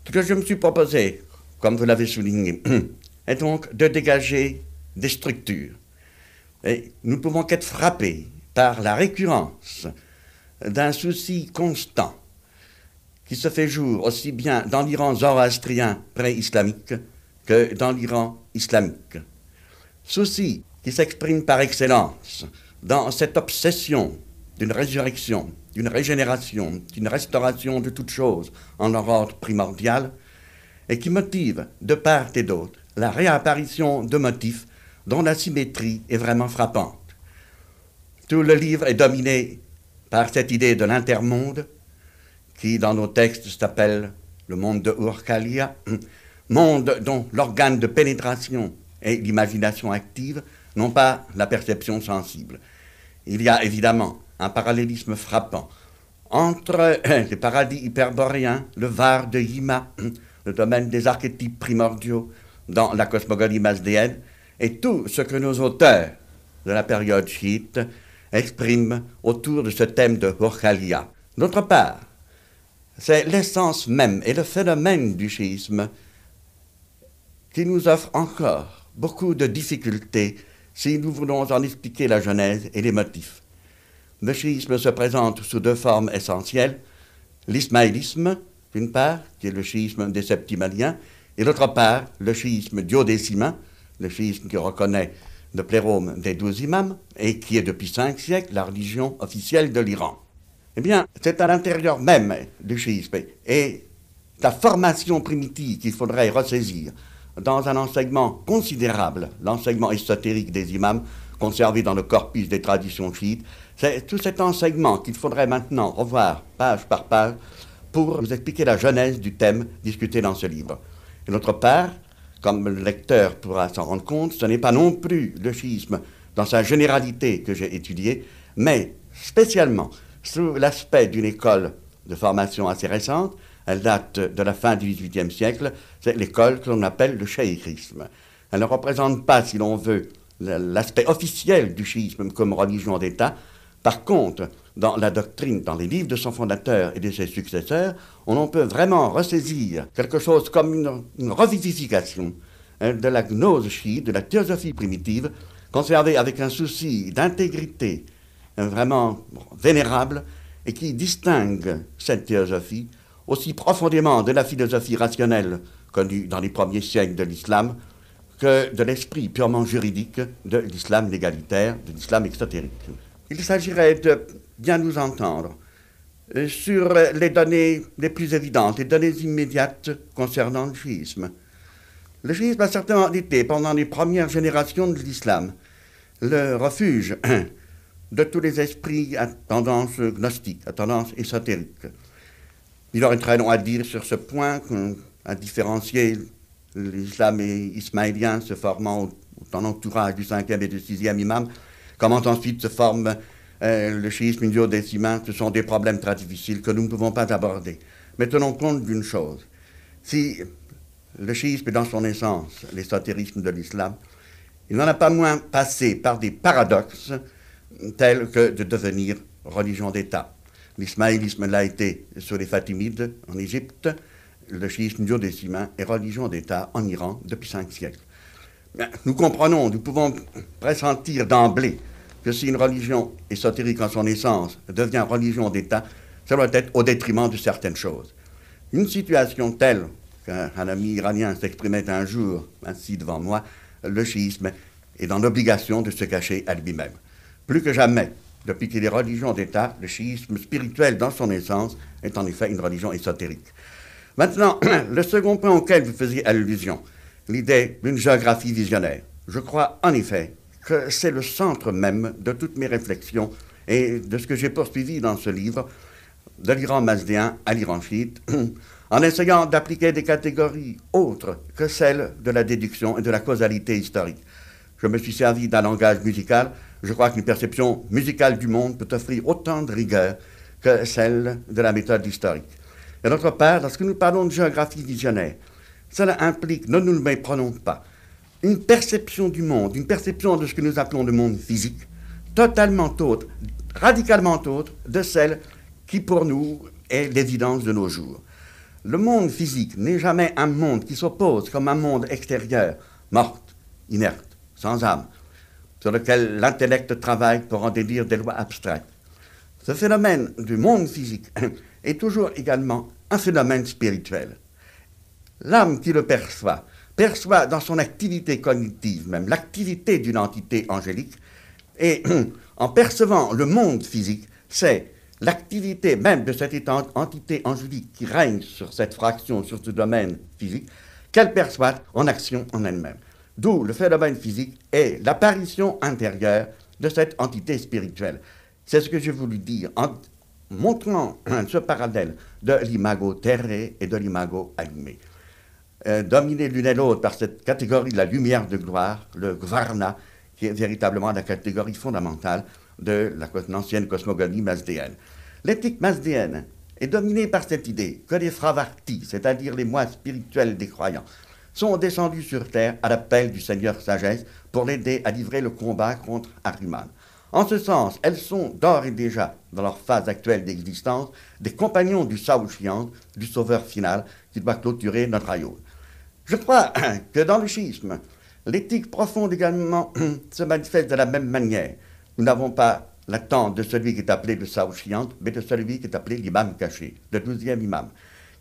Ce que je me suis proposé, comme vous l'avez souligné, est donc de dégager des structures. Et nous ne pouvons qu'être frappés par la récurrence d'un souci constant qui se fait jour aussi bien dans l'Iran zoroastrien pré-islamique que dans l'Iran islamique. Souci qui s'exprime par excellence dans cette obsession d'une résurrection, d'une régénération, d'une restauration de toutes choses en leur ordre primordial, et qui motive de part et d'autre la réapparition de motifs dont la symétrie est vraiment frappante. Tout le livre est dominé par cette idée de l'intermonde, qui dans nos textes s'appelle le monde de Urkalia, monde dont l'organe de pénétration est l'imagination active, non pas la perception sensible. Il y a évidemment un parallélisme frappant entre les paradis hyperboréens, le Var de Yima, le domaine des archétypes primordiaux dans la cosmogonie masdéenne, et tout ce que nos auteurs de la période chiite expriment autour de ce thème de Horkalia. D'autre part, c'est l'essence même et le phénomène du schisme qui nous offre encore beaucoup de difficultés si nous voulons en expliquer la genèse et les motifs. Le chiisme se présente sous deux formes essentielles. L'ismaélisme, d'une part, qui est le chiisme des septimaliens, et d'autre part, le chiisme duodécimain, le chiisme qui reconnaît le plérome des douze imams et qui est depuis cinq siècles la religion officielle de l'Iran. Eh bien, c'est à l'intérieur même du chiisme et la formation primitive qu'il faudrait ressaisir dans un enseignement considérable, l'enseignement ésotérique des imams, conservé dans le corpus des traditions chiites. C'est tout cet enseignement qu'il faudrait maintenant revoir page par page pour vous expliquer la genèse du thème discuté dans ce livre. Et d'autre part, comme le lecteur pourra s'en rendre compte, ce n'est pas non plus le schisme dans sa généralité que j'ai étudié, mais spécialement sous l'aspect d'une école de formation assez récente, elle date de la fin du XVIIIe siècle, c'est l'école que l'on appelle le cheikhisme. Elle ne représente pas, si l'on veut, l'aspect officiel du chiisme comme religion d'État. Par contre, dans la doctrine, dans les livres de son fondateur et de ses successeurs, on peut vraiment ressaisir quelque chose comme une, revivification hein, de la gnose chiite, de la théosophie primitive, conservée avec un souci d'intégrité hein, vraiment vénérable et qui distingue cette théosophie aussi profondément de la philosophie rationnelle connue dans les premiers siècles de l'islam que de l'esprit purement juridique de l'islam légalitaire, de l'islam exotérique. Il s'agirait de bien nous entendre euh, sur les données les plus évidentes, les données immédiates concernant le schisme. Le schisme a certainement été, pendant les premières générations de l'islam, le refuge de tous les esprits à tendance gnostique, à tendance ésotérique. Il aurait très long à dire sur ce point, à différencier l'islam ismaélien se formant en entourage du cinquième et du sixième imam, comment ensuite se forme euh, le chiisme indo-décimain, ce sont des problèmes très difficiles que nous ne pouvons pas aborder. Mais tenons compte d'une chose. Si le chiisme est dans son essence l'ésotérisme de l'islam, il n'en a pas moins passé par des paradoxes tels que de devenir religion d'État. L'ismaélisme l'a été sur les Fatimides en Égypte, le chiisme duodécimain est religion d'État en Iran depuis cinq siècles. Nous comprenons, nous pouvons pressentir d'emblée que si une religion ésotérique en son essence devient religion d'État, ça doit être au détriment de certaines choses. Une situation telle qu'un ami iranien s'exprimait un jour ainsi devant moi, le chiisme est dans l'obligation de se cacher à lui-même. Plus que jamais, depuis qu'il est religion d'État, le chiisme spirituel dans son essence est en effet une religion ésotérique. Maintenant, le second point auquel vous faisiez allusion, l'idée d'une géographie visionnaire. Je crois en effet que c'est le centre même de toutes mes réflexions et de ce que j'ai poursuivi dans ce livre, de l'Iran mazdéen à l'Iran chiite, en essayant d'appliquer des catégories autres que celles de la déduction et de la causalité historique. Je me suis servi d'un langage musical. Je crois qu'une perception musicale du monde peut offrir autant de rigueur que celle de la méthode historique. Et d'autre part, lorsque nous parlons de géographie visionnaire, cela implique, ne nous le méprenons pas, une perception du monde, une perception de ce que nous appelons le monde physique, totalement autre, radicalement autre de celle qui pour nous est l'évidence de nos jours. Le monde physique n'est jamais un monde qui s'oppose comme un monde extérieur, morte, inerte, sans âme, sur lequel l'intellect travaille pour en déduire des lois abstraites. Ce phénomène du monde physique est toujours également un phénomène spirituel. L'âme qui le perçoit, perçoit dans son activité cognitive même l'activité d'une entité angélique, et en percevant le monde physique, c'est l'activité même de cette entité angélique qui règne sur cette fraction, sur ce domaine physique, qu'elle perçoit en action en elle-même. D'où le phénomène physique est l'apparition intérieure de cette entité spirituelle. C'est ce que j'ai voulu dire en montrant ce parallèle de l'imago terré et de l'imago animé. Euh, l'une et l'autre par cette catégorie de la lumière de gloire, le Gvarna, qui est véritablement la catégorie fondamentale de l'ancienne cosmogonie masdéenne. L'éthique masdéenne est dominée par cette idée que les fravartis, c'est-à-dire les moines spirituels des croyants, sont descendus sur terre à l'appel du Seigneur Sagesse pour l'aider à livrer le combat contre Ahriman. En ce sens, elles sont d'ores et déjà, dans leur phase actuelle d'existence, des compagnons du Saouchian, du sauveur final, qui doit clôturer notre royaume. Je crois que dans le schisme, L'éthique profonde également se manifeste de la même manière. Nous n'avons pas l'attente de celui qui est appelé le Saouchiant, mais de celui qui est appelé l'imam caché, le douzième imam,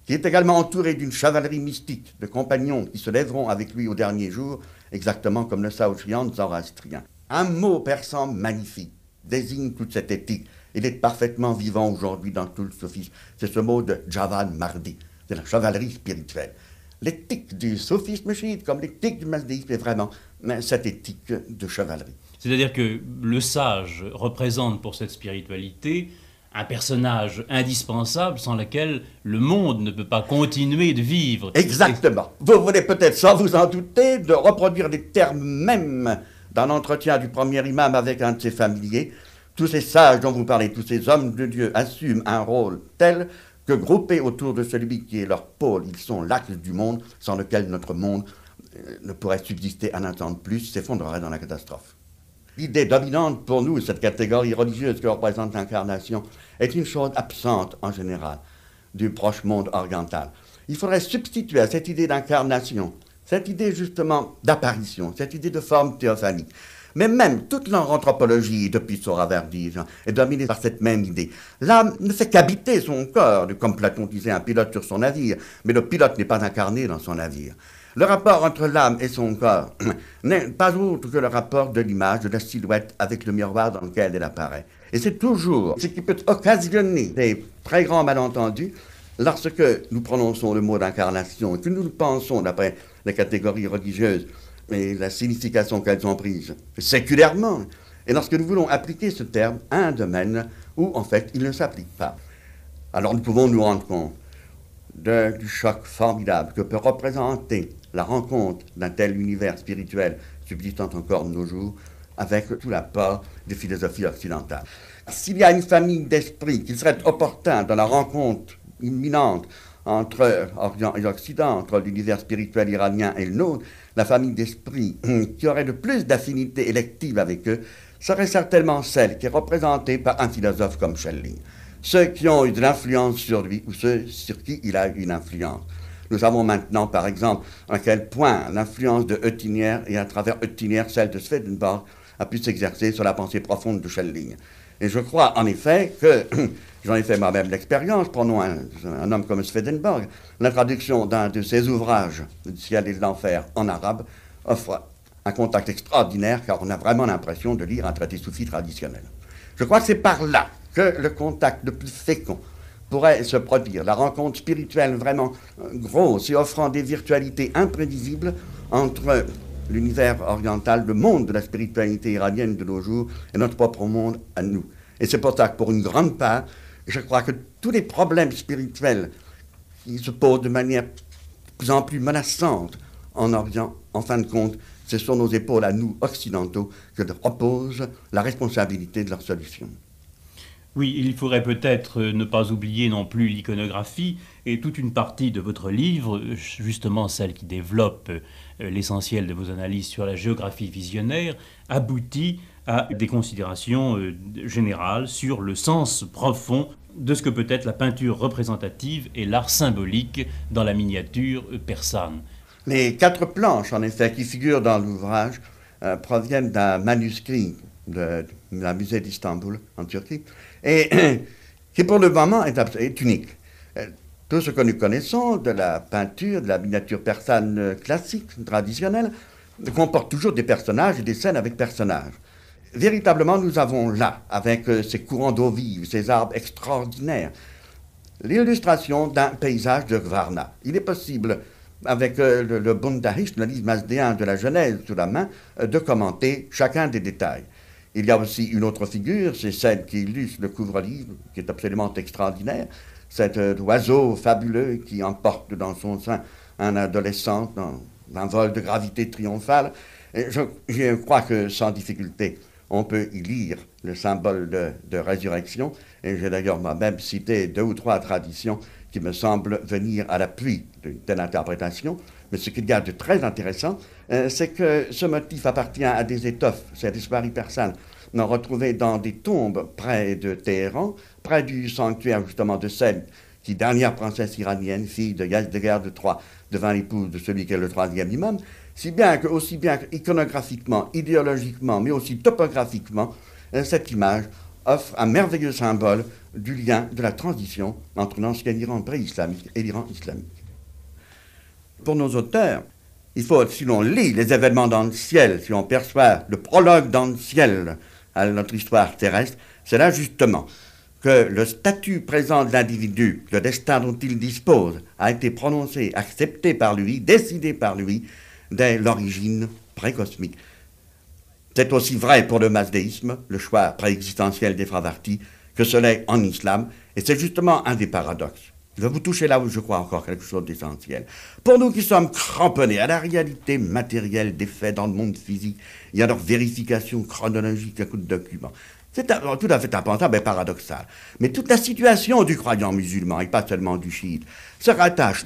qui est également entouré d'une chevalerie mystique de compagnons qui se lèveront avec lui au dernier jour, exactement comme le Saouchiant zoroastrien. Un mot persan magnifique désigne toute cette éthique. Il est parfaitement vivant aujourd'hui dans tout le sophisme. C'est ce mot de Javad Mardi, de la chevalerie spirituelle. L'éthique du sophisme chiite, comme l'éthique du mazdéisme, est vraiment cette éthique de chevalerie. C'est-à-dire que le sage représente pour cette spiritualité un personnage indispensable sans lequel le monde ne peut pas continuer de vivre. Exactement. Vous voulez peut-être, sans vous en douter, de reproduire les termes mêmes dans l'entretien du premier imam avec un de ses familiers. Tous ces sages dont vous parlez, tous ces hommes de Dieu assument un rôle tel que groupés autour de celui qui est leur pôle, ils sont l'axe du monde sans lequel notre monde euh, ne pourrait subsister un instant de plus, s'effondrerait dans la catastrophe. L'idée dominante pour nous, cette catégorie religieuse que représente l'incarnation, est une chose absente en général du proche monde oriental. Il faudrait substituer à cette idée d'incarnation, cette idée justement d'apparition, cette idée de forme théophanique. Mais même toute l'anthropologie, depuis Soraverdige, est dominée par cette même idée. L'âme ne fait qu'habiter son corps, comme Platon disait un pilote sur son navire, mais le pilote n'est pas incarné dans son navire. Le rapport entre l'âme et son corps n'est pas autre que le rapport de l'image, de la silhouette avec le miroir dans lequel elle apparaît. Et c'est toujours ce qui peut occasionner des très grands malentendus lorsque nous prononçons le mot d'incarnation et que nous le pensons d'après les catégories religieuses et la signification qu'elles ont prise séculairement. Et lorsque nous voulons appliquer ce terme à un domaine où en fait il ne s'applique pas. Alors nous pouvons nous rendre compte du choc formidable que peut représenter la rencontre d'un tel univers spirituel subsistant encore de nos jours avec tout l'apport des philosophies occidentales. S'il y a une famille d'esprit qu'il serait opportun dans la rencontre imminente entre Orient et Occident, entre l'univers spirituel iranien et le nôtre, la famille d'esprit qui aurait le plus d'affinité élective avec eux serait certainement celle qui est représentée par un philosophe comme Schelling ceux qui ont eu de l'influence sur lui ou ceux sur qui il a eu une influence. Nous savons maintenant, par exemple, à quel point l'influence de Oettiner et à travers Oettiner celle de Swedenborg a pu s'exercer sur la pensée profonde de Schelling. Et je crois en effet que, j'en ai fait moi-même l'expérience, prenons un, homme comme Swedenborg, la traduction d'un de ses ouvrages, Le ciel et l'enfer, en arabe, offre un contact extraordinaire car on a vraiment l'impression de lire un traité soufi traditionnel. Je crois que c'est par là que le contact le plus fécond pourrait se produire, la rencontre spirituelle vraiment euh, grosse et offrant des virtualités imprévisibles entre l'univers oriental, le monde de la spiritualité iranienne de nos jours et notre propre monde à nous. Et c'est pour ça que pour une grande part, je crois que tous les problèmes spirituels qui se posent de manière de plus en plus menaçante en Orient, en fin de compte, c'est sur nos épaules à nous, occidentaux, que repose la responsabilité de leur solution. Oui, il faudrait peut-être ne pas oublier non plus l'iconographie et toute une partie de votre livre, justement celle qui développe euh, l'essentiel de vos analyses sur la géographie visionnaire, aboutit à des considérations euh, générales sur le sens profond de ce que peut être la peinture représentative et l'art symbolique dans la miniature persane. Les quatre planches, en effet, qui figurent dans l'ouvrage, euh, proviennent d'un manuscrit de, la musée d'Istanbul, en Turquie, et qui pour le moment est, unique. Euh, tout ce que nous connaissons de la peinture, de la miniature persane classique, traditionnelle, comporte toujours des personnages et des scènes avec personnages. Véritablement, nous avons là, avec euh, ces courants d'eau vive, ces arbres extraordinaires, l'illustration d'un paysage de Varna. Il est possible, avec le, le le livre masdéen de la Genèse sous la main, de commenter chacun des détails. Il y a aussi une autre figure, c'est celle qui illustre le couvre-livre, qui est absolument extraordinaire. Cet euh, oiseau fabuleux qui emporte dans son sein un adolescent dans un vol de gravité triomphale. Je, crois que sans difficulté, on peut y lire le symbole de, de résurrection. Et j'ai d'ailleurs moi-même cité deux ou trois traditions qui me semblent venir à l'appui d'une telle interprétation. Mais ce qu'il y a de très intéressant, euh, c'est que ce motif appartient à des étoffes, c'est des soirées non retrouvées dans des tombes près de Téhéran, près du sanctuaire justement de celle qui, dernière princesse iranienne, fille de Yazdegerd III, devint l'épouse de celui qui est le troisième imam. Si bien que, aussi bien iconographiquement, idéologiquement, mais aussi topographiquement, euh, cette image offre un merveilleux symbole du lien de la transition entre l'ancien Iran pré-islamique et l'Iran islamique. Pour nos auteurs, il faut, si l'on lit les événements dans le ciel, si on perçoit le prologue dans le ciel à notre histoire terrestre, c'est là justement que le statut présent de l'individu, le destin dont il dispose, a été prononcé, accepté par lui, décidé par lui, dès l'origine précosmique. C'est aussi vrai pour le masdéisme, le choix préexistentiel des Fravartis, que ce l'est en islam, et c'est justement un des paradoxes. Je vais vous toucher là où je crois encore quelque chose d'essentiel. Pour nous qui sommes cramponnés à la réalité matérielle des faits dans le monde physique il y a leur vérification chronologique à coup de documents, c'est tout à fait impensable et paradoxal. Mais toute la situation du croyant musulman, et pas seulement du chiite, se rattache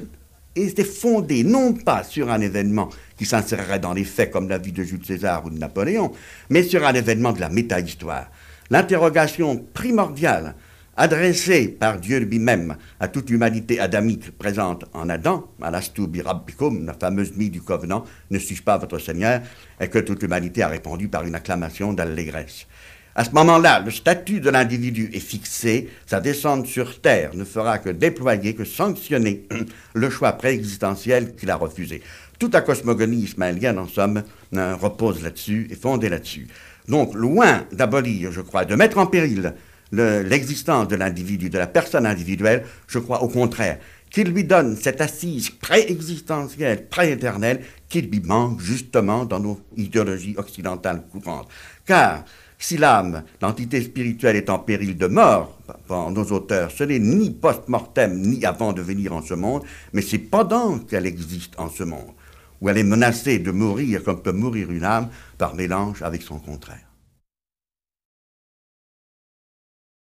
et est fondée non pas sur un événement qui s'insérerait dans les faits comme la vie de Jules César ou de Napoléon, mais sur un événement de la métahistoire. L'interrogation primordiale adressée par Dieu lui-même à toute l'humanité adamique présente en Adam, Alastu birabbikum, la fameuse nuit du covenant, ne suis-je pas votre Seigneur, et que toute l'humanité a répondu par une acclamation d'allégresse. À ce moment-là, le statut de l'individu est fixé, sa descente sur Terre ne fera que déployer, que sanctionner le choix préexistentiel qu'il a refusé. Toute la cosmogonie ismaélienne, en somme, repose là-dessus, est fondée là-dessus. Donc, loin d'abolir, je crois, de mettre en péril l'existence de l'individu, de la personne individuelle, je crois au contraire qu'il lui donne cette assise préexistentielle, prééternelle, qui lui manque justement dans nos idéologies occidentales courantes. Car si l'âme, l'entité spirituelle est en péril de mort, pour nos auteurs, ce n'est ni post-mortem, ni avant de venir en ce monde, mais c'est pendant qu'elle existe en ce monde, où elle est menacée de mourir comme peut mourir une âme par mélange avec son contraire.